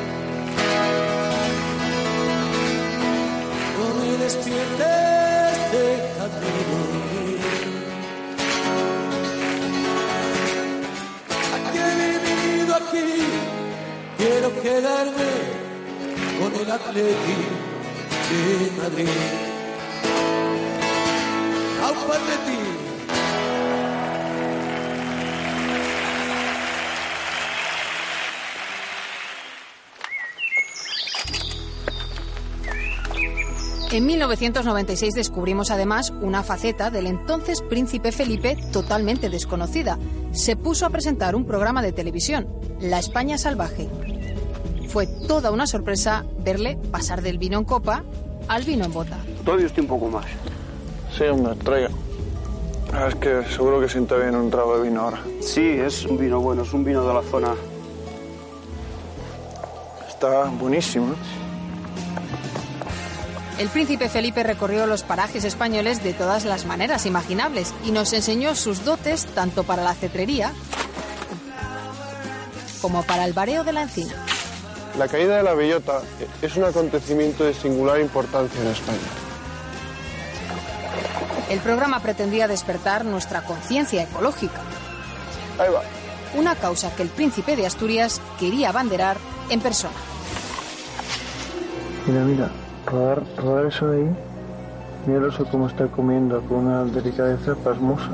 me despiertes, dormir. Quedarme con el Atleti de Madrid. ¡Aupa Atleti! En 1996 descubrimos además una faceta del entonces príncipe Felipe totalmente desconocida. Se puso a presentar un programa de televisión, La España Salvaje. Fue toda una sorpresa verle pasar del vino en copa al vino en bota. Todavía estoy un poco más. Sí, hombre, traiga. Ah, Es que seguro que sienta bien un trago de vino ahora. Sí, es un vino bueno, es un vino de la zona. Está buenísimo. ¿eh? El príncipe Felipe recorrió los parajes españoles de todas las maneras imaginables y nos enseñó sus dotes tanto para la cetrería como para el bareo de la encina. La caída de la bellota es un acontecimiento de singular importancia en España. El programa pretendía despertar nuestra conciencia ecológica. Ahí va. Una causa que el príncipe de Asturias quería abanderar en persona. Mira, mira, rodar, rodar eso de ahí. Mira el oso cómo está comiendo con una delicadeza pasmosa.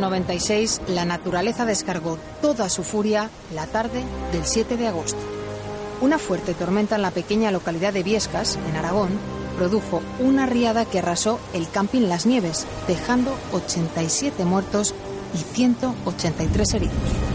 96, la naturaleza descargó toda su furia la tarde del 7 de agosto. Una fuerte tormenta en la pequeña localidad de Viescas, en Aragón, produjo una riada que arrasó el camping Las Nieves, dejando 87 muertos y 183 heridos.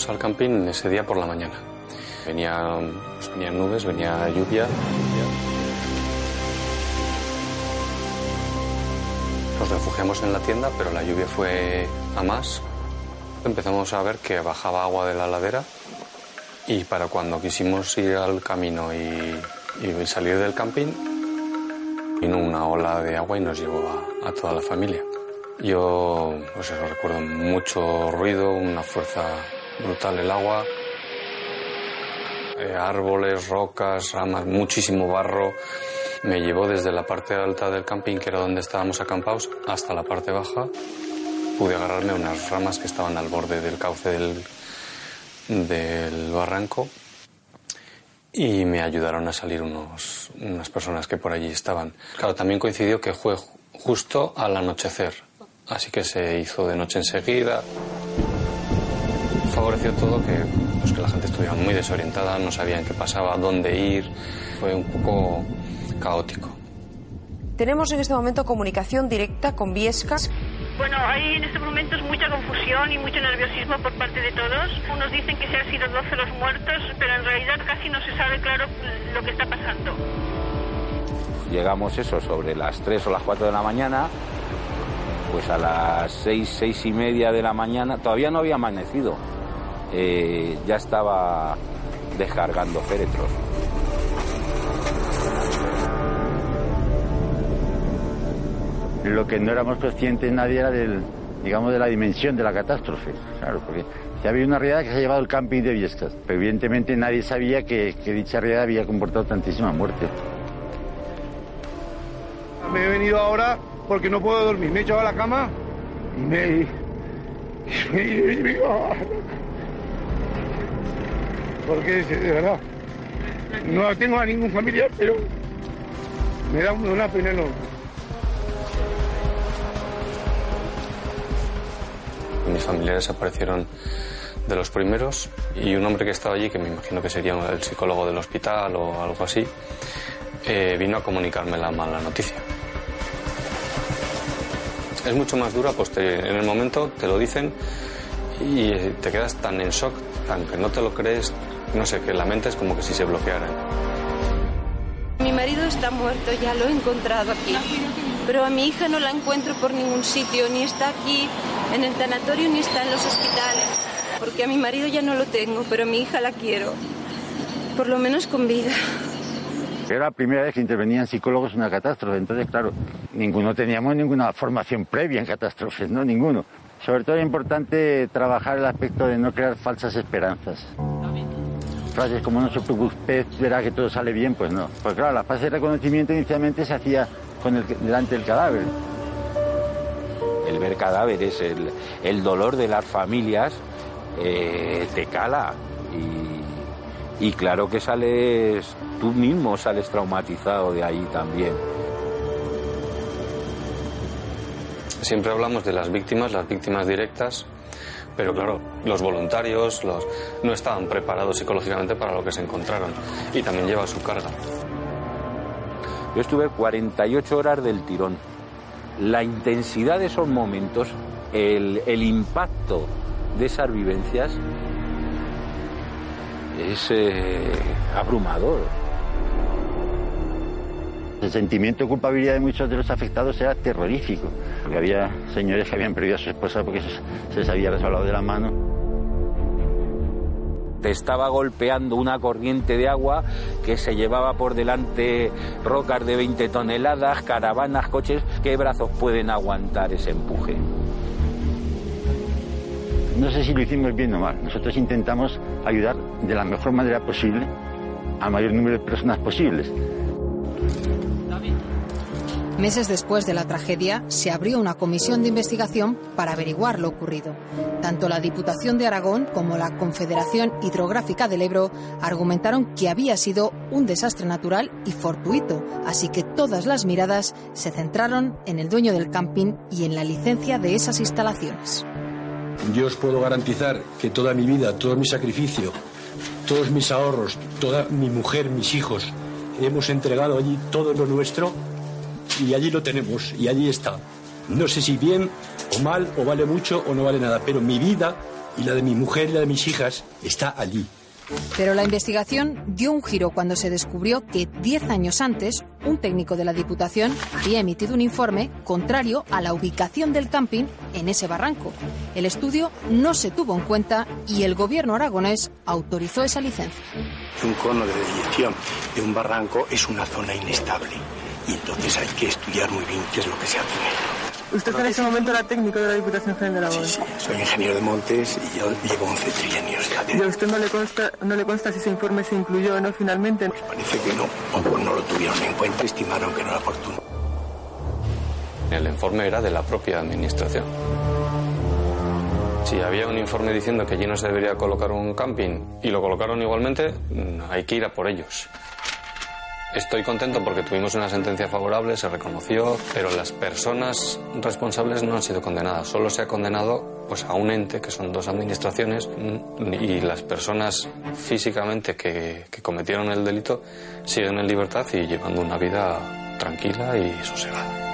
Llegamos al camping ese día por la mañana. Venía, pues, venían nubes, venía lluvia. Nos refugiamos en la tienda, pero la lluvia fue a más. Empezamos a ver que bajaba agua de la ladera y para cuando quisimos ir al camino y, y salir del camping, vino una ola de agua y nos llevó a, a toda la familia. Yo pues eso, recuerdo mucho ruido, una fuerza brutal el agua, eh, árboles, rocas, ramas, muchísimo barro. Me llevó desde la parte alta del camping, que era donde estábamos acampados, hasta la parte baja. Pude agarrarme unas ramas que estaban al borde del cauce del, del barranco y me ayudaron a salir unos, unas personas que por allí estaban. Claro, también coincidió que fue justo al anochecer, así que se hizo de noche enseguida. Favoreció todo que, pues, que la gente estuviera muy desorientada, no sabían qué pasaba, dónde ir, fue un poco caótico. Tenemos en este momento comunicación directa con Viescas. Bueno, hay en estos momentos mucha confusión y mucho nerviosismo por parte de todos. Unos dicen que se han sido 12 los muertos, pero en realidad casi no se sabe claro lo que está pasando. Llegamos eso sobre las 3 o las 4 de la mañana, pues a las 6, 6 y media de la mañana, todavía no había amanecido, eh, ya estaba descargando féretros. Lo que no éramos conscientes nadie era del, digamos, de la dimensión de la catástrofe. Claro, porque se ha habido una riada que se ha llevado el camping de Viescas, pero evidentemente nadie sabía que, que dicha riada había comportado tantísima muerte. Me he venido ahora porque no puedo dormir. Me he echado a la cama y me... y me- y me- porque de verdad, no tengo a ningún familiar, pero me da una pena enorme. Mis familiares aparecieron de los primeros y un hombre que estaba allí, que me imagino que sería el psicólogo del hospital o algo así, eh, vino a comunicarme la mala noticia. Es mucho más dura, pues te- en el momento te lo dicen y te quedas tan en shock, tan que no te lo crees, no sé, que la mente es como que si se bloqueara. Mi marido está muerto, ya lo he encontrado aquí. Pero a mi hija no la encuentro por ningún sitio, ni está aquí en el tanatorio, ni está en los hospitales. Porque a mi marido ya no lo tengo, pero a mi hija la quiero. Por lo menos con vida. Era la primera vez que intervenían psicólogos en una catástrofe, entonces, claro, ninguno teníamos ninguna formación previa en catástrofes, ¿no? Ninguno. Sobre todo es importante trabajar el aspecto de no crear falsas esperanzas. Frases como no se preocupe, usted verá que todo sale bien, pues no. Pues claro, la fase de reconocimiento inicialmente se hacía con el, delante del cadáver. El ver cadáveres, el, el dolor de las familias, eh, te cala. Y, y claro que sales, tú mismo sales traumatizado de ahí también. Siempre hablamos de las víctimas, las víctimas directas, pero claro, los voluntarios los, no estaban preparados psicológicamente para lo que se encontraron y también lleva su carga. Yo estuve 48 horas del tirón. La intensidad de esos momentos, el, el impacto de esas vivencias es eh, abrumador. El sentimiento de culpabilidad de muchos de los afectados era terrorífico, porque había señores que habían perdido a su esposa porque se, les había resbalado de la mano. Te estaba golpeando una corriente de agua que se llevaba por delante rocas de 20 toneladas, caravanas, coches. ¿Qué brazos pueden aguantar ese empuje? No sé si lo hicimos bien o mal. Nosotros intentamos ayudar de la mejor manera posible al mayor número de personas posibles. Meses después de la tragedia, se abrió una comisión de investigación para averiguar lo ocurrido. Tanto la Diputación de Aragón como la Confederación Hidrográfica del Ebro argumentaron que había sido un desastre natural y fortuito, así que todas las miradas se centraron en el dueño del camping y en la licencia de esas instalaciones. Yo os puedo garantizar que toda mi vida, todo mi sacrificio, todos mis ahorros, toda mi mujer, mis hijos, hemos entregado allí todo lo nuestro y allí lo tenemos y allí está. No sé si bien o mal o vale mucho o no vale nada, pero mi vida y la de mi mujer y la de mis hijas está allí. Pero la investigación dio un giro cuando se descubrió que 10 años antes un técnico de la Diputación había emitido un informe contrario a la ubicación del camping en ese barranco. El estudio no se tuvo en cuenta y el gobierno aragonés autorizó esa licencia. Un cono de deyección de un barranco es una zona inestable y entonces hay que estudiar muy bien qué es lo que se hace en. Usted en ese momento era técnico de la Diputación General de Aragón. Sí, soy ingeniero de montes y yo llevo 11 trienios ya de... ¿Y a usted no le, consta, no le consta si ese informe se incluyó o no finalmente? Parece que no, o pues no lo tuvieron en cuenta, estimaron que no era oportuno. El informe era de la propia administración. Si había un informe diciendo que allí no se debería colocar un camping y lo colocaron igualmente, mm, hay que ir a por ellos. Estoy contento porque tuvimos una sentencia favorable, se reconoció, pero las personas responsables no han sido condenadas. Solo se ha condenado pues, a un ente, que son dos administraciones, y las personas físicamente que, que cometieron el delito siguen en libertad y llevando una vida tranquila y sosegada.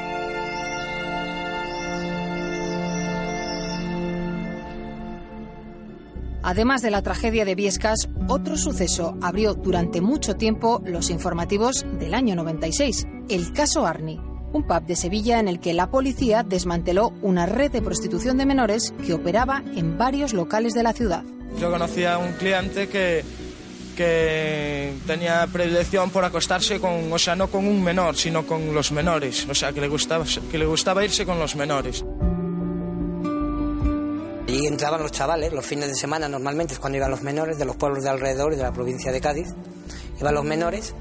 Además de la tragedia de Viescas, otro suceso abrió durante mucho tiempo los informativos del año 96, el caso Arni, un pub de Sevilla en el que la policía desmanteló una red de prostitución de menores que operaba en varios locales de la ciudad. Yo conocía a un cliente que, que tenía predilección por acostarse con, o sea, no con un menor, sino con los menores, o sea, que le gustaba, que le gustaba irse con los menores. Y entraban los chavales, los fines de semana normalmente es cuando iban los menores de los pueblos de alrededor y de la provincia de Cádiz. Iban los menores,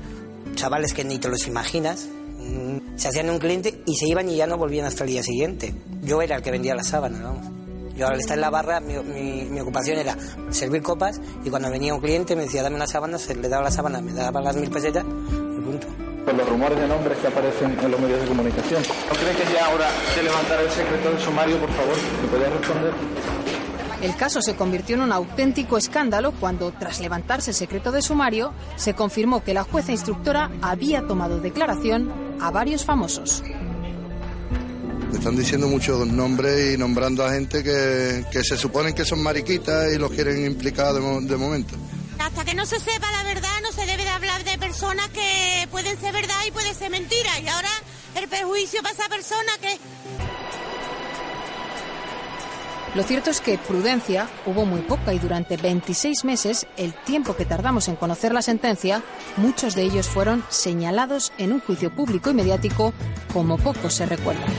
chavales que ni te los imaginas, mm, se hacían un cliente y se iban y ya no volvían hasta el día siguiente. Yo era el que vendía la sábana, vamos. Yo al estar en la barra, mi, mi- mi ocupación era servir copas y cuando venía un cliente me decía, dame una sábana, se le daba la sábana, me daba las mil pesetas y punto. Por los rumores de nombres que aparecen en los medios de comunicación. ¿No cree que ya ahora de levantar el secreto del sumario, por favor? ¿Me podría responder? El caso se convirtió en un auténtico escándalo cuando, tras levantarse el secreto de sumario, se confirmó que la jueza instructora había tomado declaración a varios famosos. Están diciendo muchos nombres y nombrando a gente que, que se suponen que son mariquitas y los quieren implicar de momento. Hasta que no se sepa la verdad, no se debe de hablar de personas que pueden ser verdad y pueden ser mentira. Y ahora el perjuicio para esa persona que... Lo cierto es que prudencia hubo muy poca y durante 26 meses, el tiempo que tardamos en conocer la sentencia, muchos de ellos fueron señalados en un juicio público y mediático como pocos se recuerdan.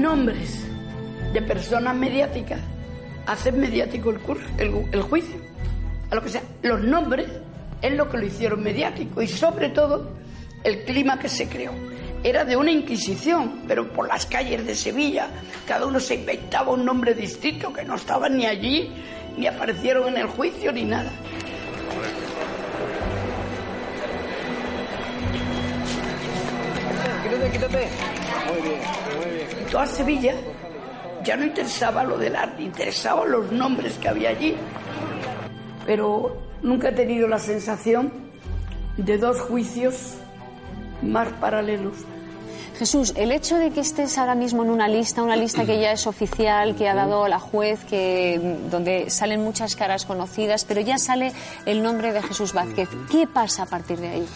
Nombres de personas mediáticas, haces mediático el, cur- el- juicio. A lo que sea, los nombres es lo que lo hicieron mediático y sobre todo el clima que se creó. Era de una inquisición, pero por las calles de Sevilla cada uno se inventaba un nombre distinto que no estaban ni allí, ni aparecieron en el juicio ni nada. Quítate, quítate. Muy bien, muy bien. Y toda Sevilla ya no interesaba lo del arte, interesaban los nombres que había allí. Pero nunca he tenido la sensación de dos juicios más paralelos. Jesús, el hecho de que estés ahora mismo en una lista, una lista que ya es oficial, que ha dado la juez, que donde salen muchas caras conocidas, pero ya sale el nombre de Jesús Vázquez. ¿Qué pasa a partir de ahí?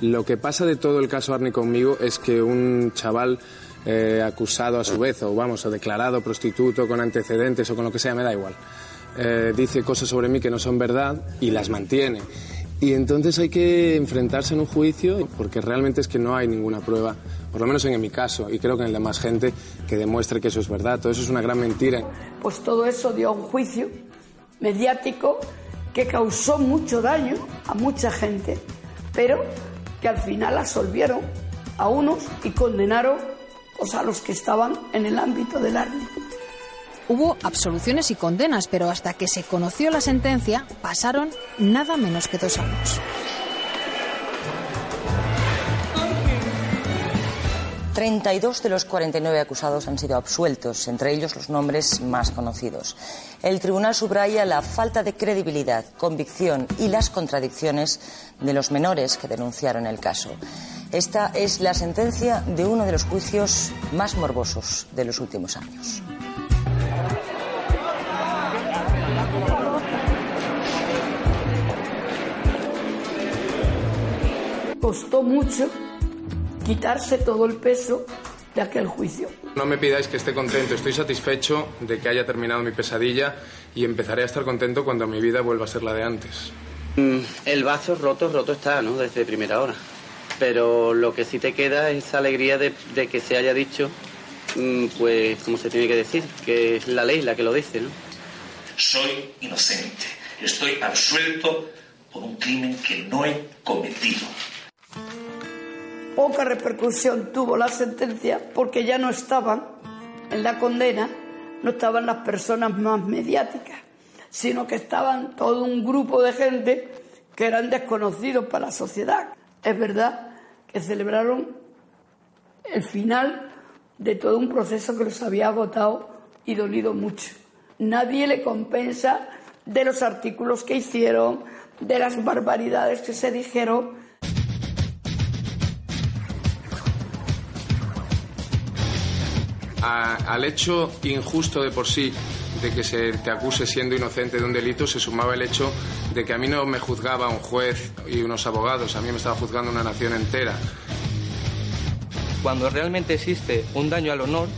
Lo que pasa de todo el caso Arni conmigo es que un chaval eh, acusado a su vez, o vamos, o declarado prostituto con antecedentes o con lo que sea, me da igual, eh, dice cosas sobre mí que no son verdad y las mantiene. Y entonces hay que enfrentarse en un juicio porque realmente es que no hay ninguna prueba, por lo menos en mi caso, y creo que en el de más gente, que demuestre que eso es verdad. Todo eso es una gran mentira. Pues todo eso dio un juicio mediático que causó mucho daño a mucha gente, pero que al final absolvieron a unos y condenaron pues, a los que estaban en el ámbito del arte. Hubo absoluciones y condenas, pero hasta que se conoció la sentencia pasaron nada menos que dos años. 32 de los 49 acusados han sido absueltos, entre ellos los nombres más conocidos. El tribunal subraya la falta de credibilidad, convicción y las contradicciones de los menores que denunciaron el caso. Esta es la sentencia de uno de los juicios más morbosos de los últimos años. Costó mucho quitarse todo el peso de aquel juicio. No me pidáis que esté contento, estoy satisfecho de que haya terminado mi pesadilla y empezaré a estar contento cuando mi vida vuelva a ser la de antes. Mm, El vaso roto, roto está, ¿no? Desde primera hora. Pero lo que sí te queda es esa alegría de, de que se haya dicho, mm, pues, como se tiene que decir, que es la ley la que lo dice, ¿no? Soy inocente. Estoy absuelto por un crimen que no he cometido. Poca repercusión tuvo la sentencia porque ya no estaban en la condena, no estaban las personas más mediáticas, sino que estaban todo un grupo de gente que eran desconocidos para la sociedad. Es verdad que celebraron el final de todo un proceso que los había agotado y dolido mucho. Nadie le compensa de los artículos que hicieron, de las barbaridades que se dijeron. Al hecho injusto de por sí de que se te acuse siendo inocente de un delito se sumaba el hecho de que a mí no me juzgaba un juez y unos abogados, a mí me estaba juzgando una nación entera. Cuando realmente existe un daño al honor,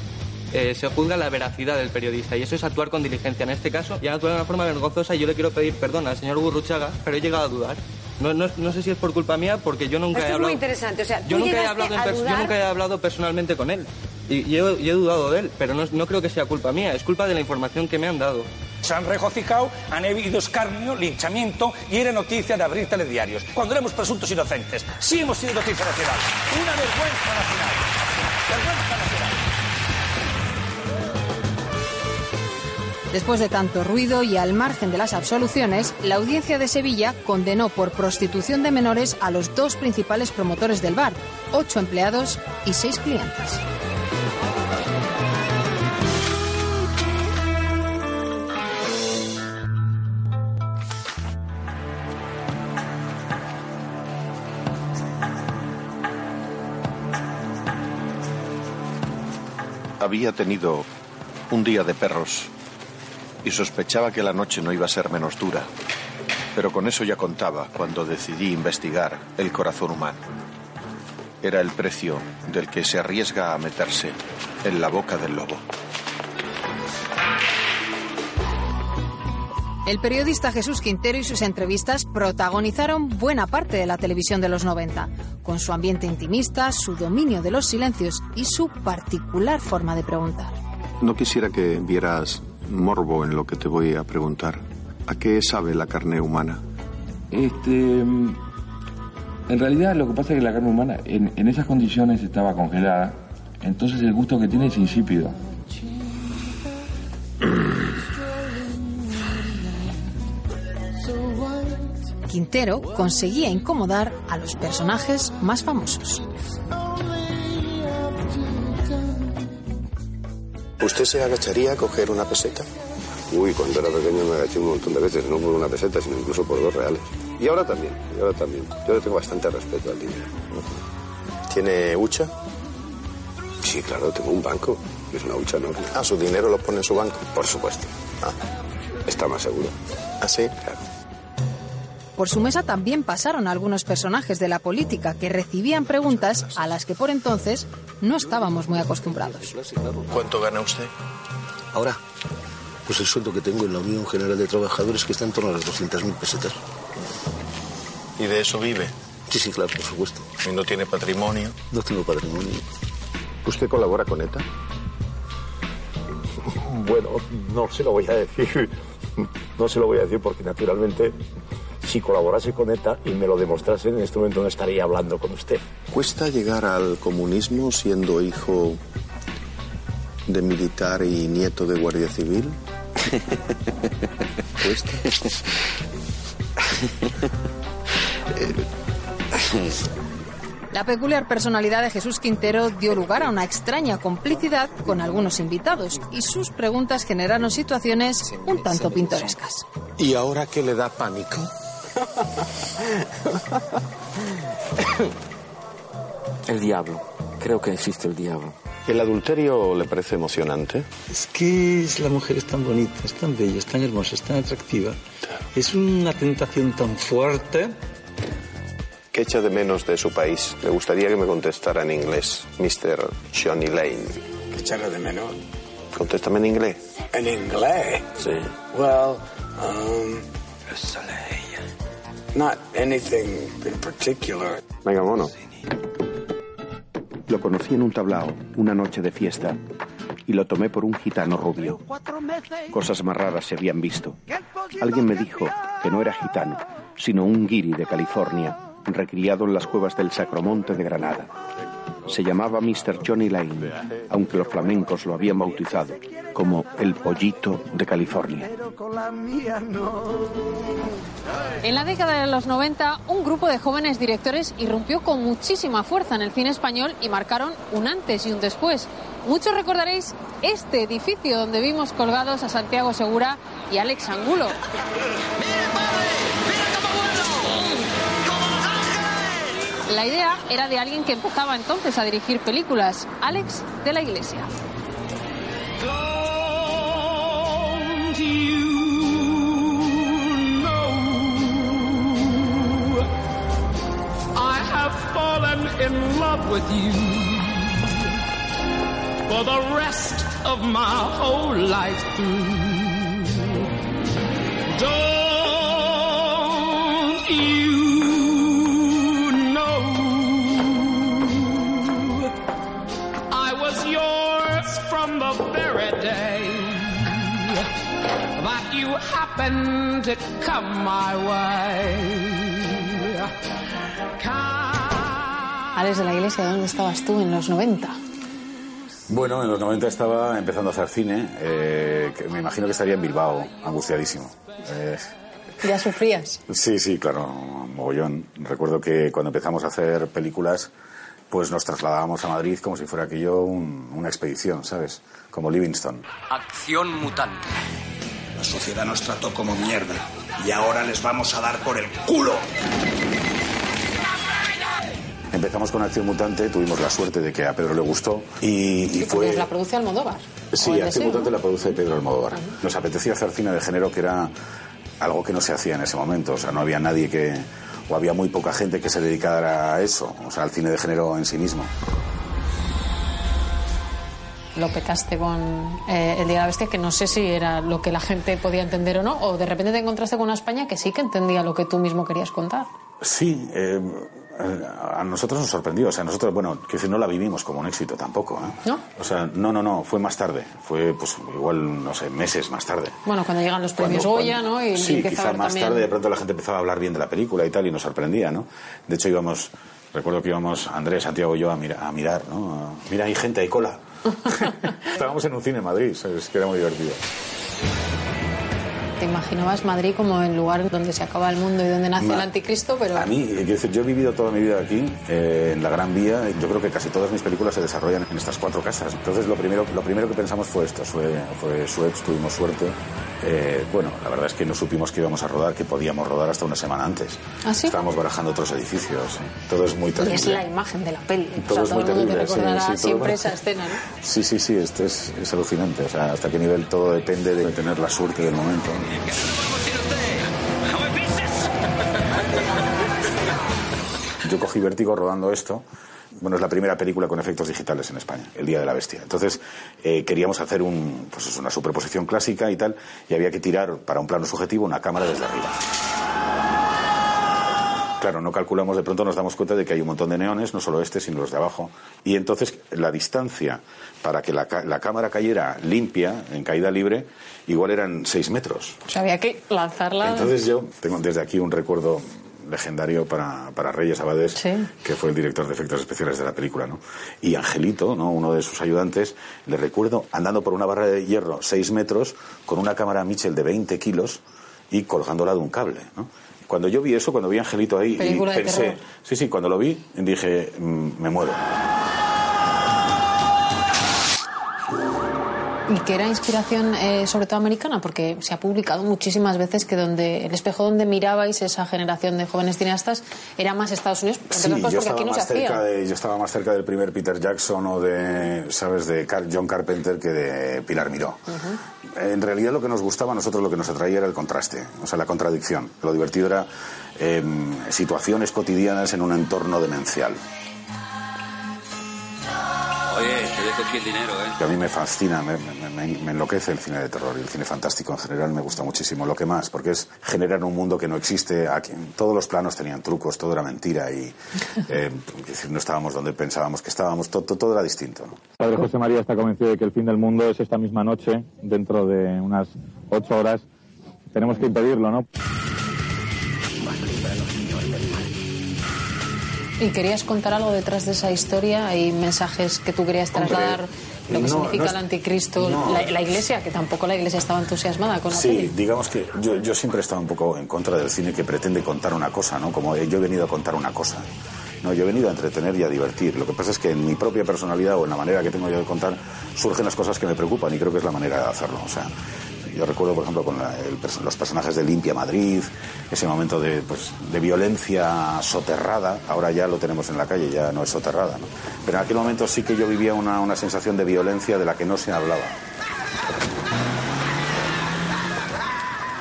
eh, se juzga la veracidad del periodista y eso es actuar con diligencia. En este caso, ya han actuado de una forma vergonzosa y yo le quiero pedir perdón al señor Gurruchaga, pero he llegado a dudar. No, no, no sé si es por culpa mía, porque yo nunca Esto he es hablado... muy interesante. O sea, yo he hablado en nunca he hablado personalmente con él. Y, y he, y he dudado de él, pero no, no creo que sea culpa mía, es culpa de la información que me han dado. Se han regocijado, han habido escarnio, linchamiento y era noticia de abrir telediarios. Cuando éramos presuntos inocentes. Sí hemos sido noticia nacional. Una vergüenza nacional. Vergüenza Después de tanto ruido y al margen de las absoluciones, la audiencia de Sevilla condenó por prostitución de menores a los dos principales promotores del bar, ocho empleados y seis clientes. Había tenido un día de perros y sospechaba que la noche no iba a ser menos dura. Pero con eso ya contaba cuando decidí investigar el corazón humano. Era el precio del que se arriesga a meterse en la boca del lobo. El periodista Jesús Quintero y sus entrevistas protagonizaron buena parte de la televisión de los 90, con su ambiente intimista, su dominio de los silencios y su particular forma de preguntar. No quisiera que vieras morbo en lo que te voy a preguntar. ¿A qué sabe la carne humana? Este, mm, en realidad lo que pasa es que la carne humana en, en esas condiciones estaba congelada, entonces el gusto que tiene es insípido. Quintero conseguía incomodar a los personajes más famosos. ¿Usted se agacharía a coger una peseta? Uy, cuando era pequeño me agaché un montón de veces, no por una peseta, sino incluso por dos reales. Y ahora también, y ahora también. Yo le tengo bastante respeto al dinero. ¿Tiene hucha? Sí, claro, tengo un banco. Es una hucha enorme. Ah, su dinero lo pone en su banco. Por supuesto. Ah, Está más seguro. ¿Ah, sí? Claro. Por su mesa también pasaron algunos personajes de la política que recibían preguntas a las que por entonces no estábamos muy acostumbrados. ¿Cuánto gana usted? Ahora, pues el sueldo que tengo en la Unión General de Trabajadores que está en torno a las 200.000 pesetas. ¿Y de eso vive? Sí, sí, claro, por supuesto. ¿Y no tiene patrimonio? No tengo patrimonio. ¿Usted colabora con ETA? Bueno, no se lo voy a decir. No se lo voy a decir porque naturalmente si colaborase con ETA y me lo demostrase en este momento no estaría hablando con usted. ¿Cuesta llegar al comunismo siendo hijo de militar y nieto de guardia civil? ¿Cuesta? La peculiar personalidad de Jesús Quintero dio lugar a una extraña complicidad con algunos invitados y sus preguntas generaron situaciones un tanto pintorescas. ¿Y ahora qué le da pánico? El diablo. Creo que existe el diablo. ¿El adulterio le parece emocionante? Es que la mujer es tan bonita, es tan bella, es tan hermosa, es tan atractiva. Es una tentación tan fuerte. ¿Qué echa de menos de su país? Me gustaría que me contestara en inglés, Mr. Johnny Lane. ¿Qué de menos? Contéstame en inglés. En inglés. Sí. Well, um, not anything in particular. Venga, mono. Lo conocí en un tablao, una noche de fiesta, y lo tomé por un gitano rubio. Cosas más raras se habían visto. Alguien me dijo que no era gitano, sino un guiri de California, recriado en las cuevas del Sacromonte de Granada. Se llamaba Mr. Johnny Lane, aunque los flamencos lo habían bautizado como el pollito de California. En la década de los 90, un grupo de jóvenes directores irrumpió con muchísima fuerza en el cine español y marcaron un antes y un después. Muchos recordaréis este edificio donde vimos colgados a Santiago Segura y Alex Angulo. La idea era de alguien que empezaba entonces a dirigir películas, Alex de la Iglesia. Fallen in love with you for the rest of my whole life through. Don't happen to come my way. Alex de la Iglesia, ¿dónde estabas tú en los 90? Bueno, en los 90 estaba empezando a hacer cine, eh, que me imagino que estaría en Bilbao, angustiadísimo. Eh, ¿Ya sufrías? sí, sí, claro, mogollón. Recuerdo que cuando empezamos a hacer películas, pues nos trasladábamos a Madrid como si fuera aquello un- una expedición, ¿sabes? Como Livingstone. Acción mutante. La sociedad nos trató como mierda y ahora les vamos a dar por el culo. Empezamos con Acción Mutante, tuvimos la suerte de que a Pedro le gustó y, fue... la produce Almodóvar. Sí, Acción deseo, Mutante ¿no? la produce Pedro Almodóvar. Nos apetecía hacer cine de género que era algo que no se hacía en ese momento. O sea, no había nadie que... o había muy poca gente que se dedicara a eso, o sea, al cine de género en sí mismo. Lo petaste con eh, El Día de la Bestia, que no sé si era lo que la gente podía entender o no, o de repente te encontraste con una España que sí que entendía lo que tú mismo querías contar. Sí, eh, a nosotros nos sorprendió. O sea, nosotros, bueno, que decir, no la vivimos como un éxito tampoco. ¿eh? ¿No? O sea, no, no, no, fue más tarde. Fue, pues, igual, no sé, meses más tarde. Bueno, cuando llegan los Cuando- premios Goya, cuando- ¿no? Y, sí, quizá más también... tarde de pronto la gente empezaba a hablar bien de la película y tal y nos sorprendía, ¿no? De hecho íbamos, recuerdo que íbamos Andrés, Santiago y yo a, a mirar, ¿no? Mira, hay gente, hay cola. Estábamos en un cine en Madrid, ¿sabes? Que era muy divertido. Te imaginabas Madrid como el lugar donde se acaba el mundo y donde nace Ma- el anticristo, pero... A mí, eh, decir, yo he vivido toda mi vida aquí, eh, en la Gran Vía. y Yo creo que casi todas mis películas se desarrollan en estas cuatro casas. Entonces, lo primero, lo primero que pensamos fue esto: fue, fue Suez, tuvimos suerte. Eh, bueno, la verdad es que no supimos que íbamos a rodar, que podíamos rodar hasta una semana antes. ¿Ah, sí? Estábamos barajando otros edificios. sí. Todo es muy Y terrible. es la imagen de la peli. Todo o es todo muy terrible, sí, sí, siempre esa escena, ¿no? Sí, sí, sí, esto es, es alucinante. O sea, hasta qué nivel todo depende de tener la suerte del momento. Yo cogí vértigo rodando esto. Bueno, es la primera película con efectos digitales en España, El Día de la Bestia. Entonces, eh, queríamos hacer un, pues es una superposición clásica y tal, y había que tirar para un plano subjetivo una cámara desde arriba. Claro, no calculamos, de pronto nos damos cuenta de que hay un montón de neones, no solo este, sino los de abajo. Y entonces la distancia para que la, la cámara cayera limpia, en caída libre, igual eran seis metros. O sea, había que lanzarla... Entonces yo tengo desde aquí un recuerdo legendario para, para Reyes Abades, que fue el director de efectos especiales de la película, ¿no? Y Angelito, ¿no? uno de sus ayudantes, le recuerdo andando por una barra de hierro seis metros con una cámara Mitchell de 20 kilos y colgándola de un cable, ¿no? Cuando yo vi eso, cuando vi a Angelito ahí, y pensé, terror. sí, sí, cuando lo vi, dije, mm, me muero. Y que era inspiración eh, sobre todo americana, porque se ha publicado muchísimas veces que donde el espejo donde mirabais esa generación de jóvenes cineastas era más Estados Unidos, Sí, yo porque estaba, aquí no se más cerca hacía. de, yo estaba más cerca del primer Peter Jackson o de, ¿sabes?, de Car- John Carpenter que de Pilar Miró. En realidad lo que nos gustaba a nosotros, lo que nos atraía era el contraste, o sea, la contradicción. Lo divertido era em, situaciones cotidianas en un entorno demencial. Oye, te dejo aquí el dinero, ¿eh? Que a mí me fascina, me, me- me- me enloquece el cine de terror y el cine fantástico en general me gusta muchísimo. Lo que más, porque es generar un mundo que no existe. Aquí, todos los planos tenían trucos, todo era mentira y eh, es decir, no estábamos donde pensábamos que estábamos, todo, todo era distinto. ¿no? Padre José María está convencido de que el fin del mundo es esta misma noche, dentro de unas ocho horas. Tenemos que impedirlo, ¿no? ¿Y querías contar algo detrás de esa historia? ¿Hay mensajes que tú querías Hombre, trasladar? Lo que no, significa no el anticristo, no. la, la iglesia, que tampoco la iglesia estaba entusiasmada con la Sí, peli. digamos que yo, yo siempre he estado un poco en contra del cine que pretende contar una cosa, ¿no? Como eh, yo he venido a contar una cosa. No, yo he venido a entretener y a divertir. Lo que pasa es que en mi propia personalidad o en la manera que tengo yo de contar surgen las cosas que me preocupan y creo que es la manera de hacerlo. O sea, yo recuerdo, por ejemplo, con los personajes de Limpia Madrid, ese momento de, pues, de violencia soterrada. Ahora ya lo tenemos en la calle, ya no es soterrada. Pero en aquel momento sí que yo vivía una, una sensación de violencia de la que no se hablaba.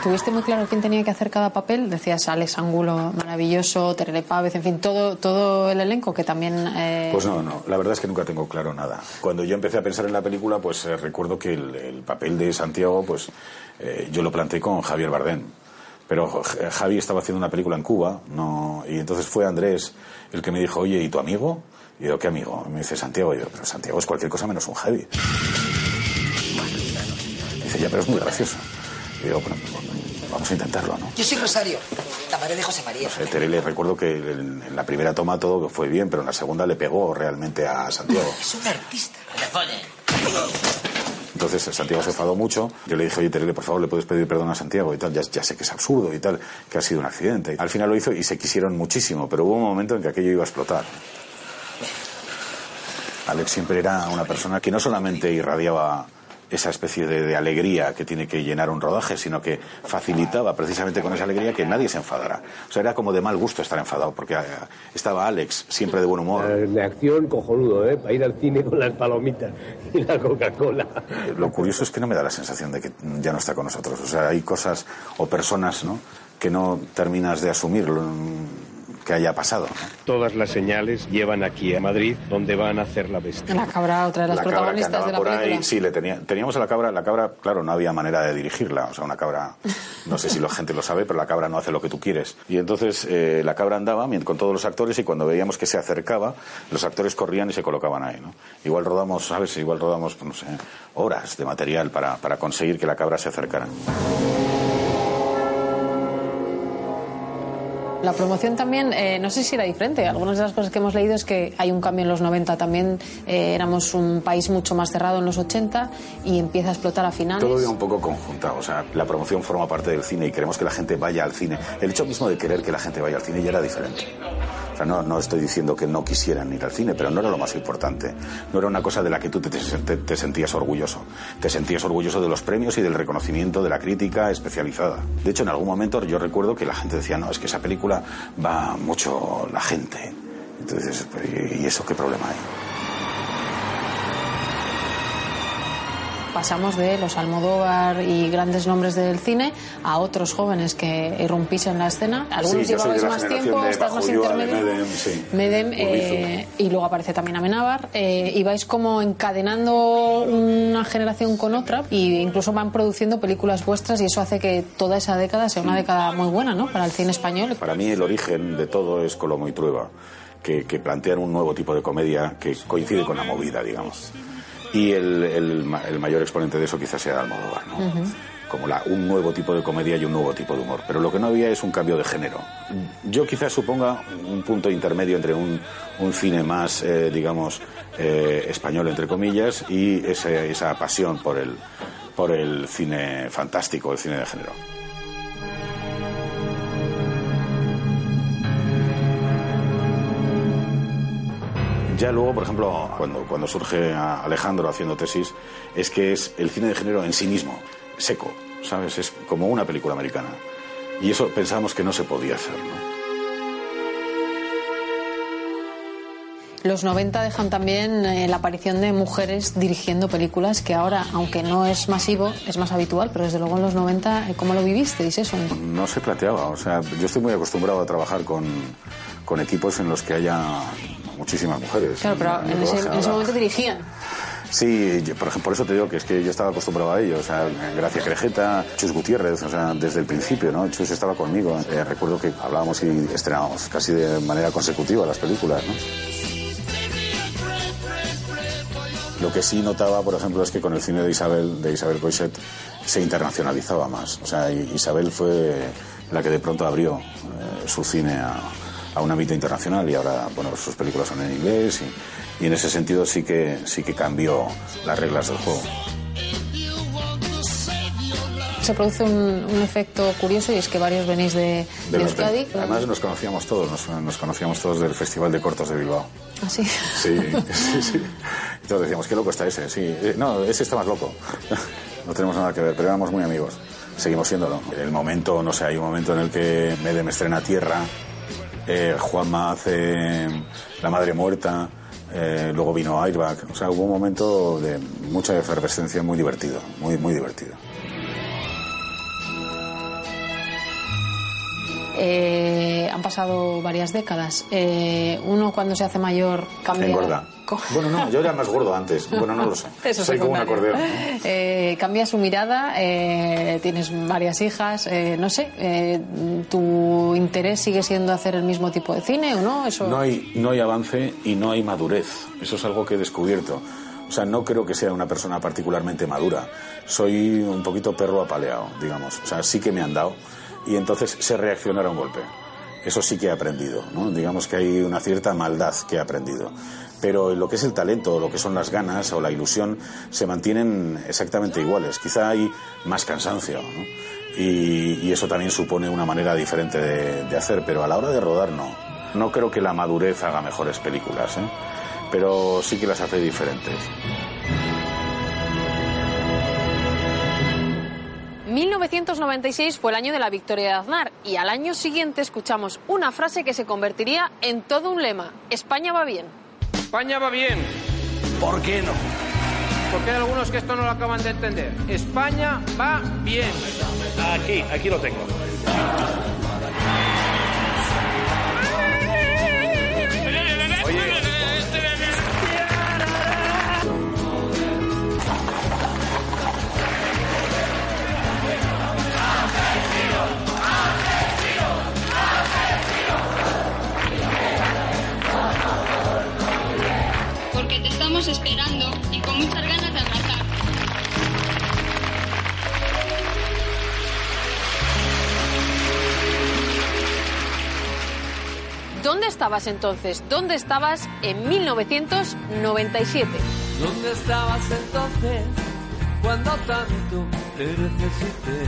¿Tuviste muy claro quién tenía que hacer cada papel? Decías Alex Angulo, maravilloso, Terele Pávez, en fin, todo, todo el elenco que también... eh, Pues no, no, la verdad es que nunca tengo claro nada. Cuando yo empecé a pensar en la película, pues eh, recuerdo que el, el papel de Santiago, pues eh, yo lo planteé con Javier Bardem. Pero Javi estaba haciendo una película en Cuba, no, y entonces fue Andrés el que me dijo, oye, ¿y tu amigo? Y yo, ¿qué amigo? Me dice Santiago. Y yo, pero Santiago es cualquier cosa menos un Javi. Dice, ya, pero es muy gracioso. Y digo, bueno, vamos a intentarlo, ¿no? Yo soy Rosario, la madre de José María. Eh, Terele, recuerdo que en, en la primera toma todo fue bien, pero en la segunda le pegó realmente a Santiago. Es un artista. Entonces Santiago se enfadó mucho. Yo le dije, oye, Terele, por favor, le puedes pedir perdón a Santiago y tal. Ya, ya sé que es absurdo y tal, que ha sido un accidente. Al final lo hizo y se quisieron muchísimo, pero hubo un momento en que aquello iba a explotar. Alex siempre era una persona que no solamente irradiaba esa especie de, de alegría que tiene que llenar un rodaje, sino que facilitaba precisamente con esa alegría que nadie se enfadara. O sea, era como de mal gusto estar enfadado, porque eh, estaba Alex siempre de buen humor. De acción cojonudo, ¿eh? Para ir al cine con las palomitas y la Coca-Cola. Lo curioso es que no me da la sensación de que ya no está con nosotros. O sea, hay cosas o personas ¿no? que no terminas de asumir que haya pasado. Todas las señales llevan aquí a Madrid, donde van a hacer la bestia. La cabra, otra de las La cabra que protagonistas andaba de la por película. ahí, sí, le tenía, teníamos a la cabra, la cabra, claro, no había manera de dirigirla, o sea, una cabra, no sé si la gente lo sabe, pero la cabra no hace lo que tú quieres. Y entonces eh, la cabra andaba con todos los actores y cuando veíamos que se acercaba, los actores corrían y se colocaban ahí, ¿no? Igual rodamos, ¿sabes? Igual rodamos, pues, no sé, horas de material para, para conseguir que la cabra se acercara. La promoción también, eh, no sé si era diferente. Algunas de las cosas que hemos leído es que hay un cambio en los 90. También eh, éramos un país mucho más cerrado en los 80 y empieza a explotar a finales. Todo iba un poco conjuntado, o sea, la promoción forma parte del cine y queremos que la gente vaya al cine. El hecho mismo de querer que la gente vaya al cine ya era diferente. O sea, no, no estoy diciendo que no quisieran ir al cine, pero no era lo más importante. No era una cosa de la que tú te, te- te sentías orgulloso. Te sentías orgulloso de los premios y del reconocimiento de la crítica especializada. De hecho, en algún momento yo recuerdo que la gente decía, no, es que esa película va mucho la gente. Entonces, ¿y eso qué problema hay? Pasamos de los Almodóvar y grandes nombres del cine a otros jóvenes que irrumpisen la escena. Algunos Sí, llevabais más tiempo, estás más intermedio. Medem, sí. Medem, Urbizu. eh, y luego aparece también Amenábar. Eh, y vais como encadenando una generación con otra e incluso van produciendo películas vuestras y eso hace que toda esa década sea una década muy buena ¿no? para el cine español. Para mí el origen de todo es Colomo y Trueba, que, que plantean un nuevo tipo de comedia que coincide con la movida, digamos. Y el, el el mayor exponente de eso quizás sea Almodóvar, ¿no? Como la, un nuevo tipo de comedia y un nuevo tipo de humor. Pero lo que no había es un cambio de género. Yo quizás suponga un punto intermedio entre un, un cine más, eh, digamos, eh, español, entre comillas, y ese- esa pasión por el, por el cine fantástico, el cine de género. Ya luego, por ejemplo, cuando, cuando surge a Alejandro haciendo tesis, es que es el cine de género en sí mismo, seco, ¿sabes? Es como una película americana. Y eso pensábamos que no se podía hacer, ¿no? Los 90 dejan también eh, la aparición de mujeres dirigiendo películas que ahora, aunque no es masivo, es más habitual, pero desde luego en los 90, eh, ¿cómo lo vivisteis eso? No se planteaba, o sea, yo estoy muy acostumbrado a trabajar con, con equipos en los que haya muchísimas mujeres. Claro, pero en ese, en ese momento dirigían. Sí, yo, por ejemplo, por eso te digo que es que yo estaba acostumbrado a ello. O sea, Gracia Crejeta, Chus Gutiérrez, o sea, desde el principio, ¿no? Chus estaba conmigo. Eh, recuerdo que hablábamos y estrenábamos casi de manera consecutiva las películas, ¿no? Lo que sí notaba, por ejemplo, es que con el cine de Isabel, de Isabel Coixet, se internacionalizaba más. O sea, Isabel fue la que de pronto abrió eh, su cine a, a un ámbito internacional y ahora, bueno, sus películas son en inglés y, y en ese sentido sí que, sí que cambió las reglas del juego. Se produce un, un efecto curioso y es que varios venís de, de De Euskadi. Berlín. Además nos conocíamos todos, nos, nos conocíamos todos del Festival de Cortos de Bilbao. Ah, sí. Sí, sí, sí. Todos decíamos, qué loco está ese. Sí, Eh, no, ese está más loco. No tenemos nada que ver, pero éramos muy amigos. Seguimos siéndolo. El momento, no sé, hay un momento en el que Medem estrena Tierra, eh, Juanma hace La Madre Muerta, eh, luego vino Airbag. O sea, hubo un momento de mucha efervescencia muy divertido, muy, muy divertido. Eh, han pasado varias décadas. Uno cuando se hace mayor cambia. Engorda. Bueno, no, yo era más gordo antes. Bueno, no lo sé. Eso es Soy como un acordeón. ¿no? Eh, cambia su mirada, eh, tienes varias hijas, eh, no sé, eh, ¿tu interés sigue siendo hacer el mismo tipo de cine o no? Eso... No hay, no hay avance y no hay madurez. Eso es algo que he descubierto. O O sea, no creo que sea una persona particularmente madura. Soy un poquito perro apaleado, digamos. O sea, sí que me han dado y entonces sé reaccionar a un golpe. Eso sí que he aprendido, ¿no? Digamos que hay una cierta maldad que he aprendido. Pero lo que es el talento, lo que son las ganas o la ilusión, se mantienen exactamente iguales. Quizá hay más cansancio, y eso también supone una manera diferente de, de hacer, pero a la hora de rodar no. No creo que la madurez haga mejores películas, ¿eh? pero sí que las hace diferentes. 1996 fue el año de la victoria de Aznar y al año siguiente escuchamos una frase que se convertiría en todo un lema. España va bien. España va bien. ¿Por qué no? Porque hay algunos que esto no lo acaban de entender. España va bien. Aquí, aquí lo tengo. Esperando y con muchas ganas de marcar. ¿Dónde estabas entonces? ¿Dónde estabas en 1997? ¿Dónde estabas entonces cuando tanto te necesité?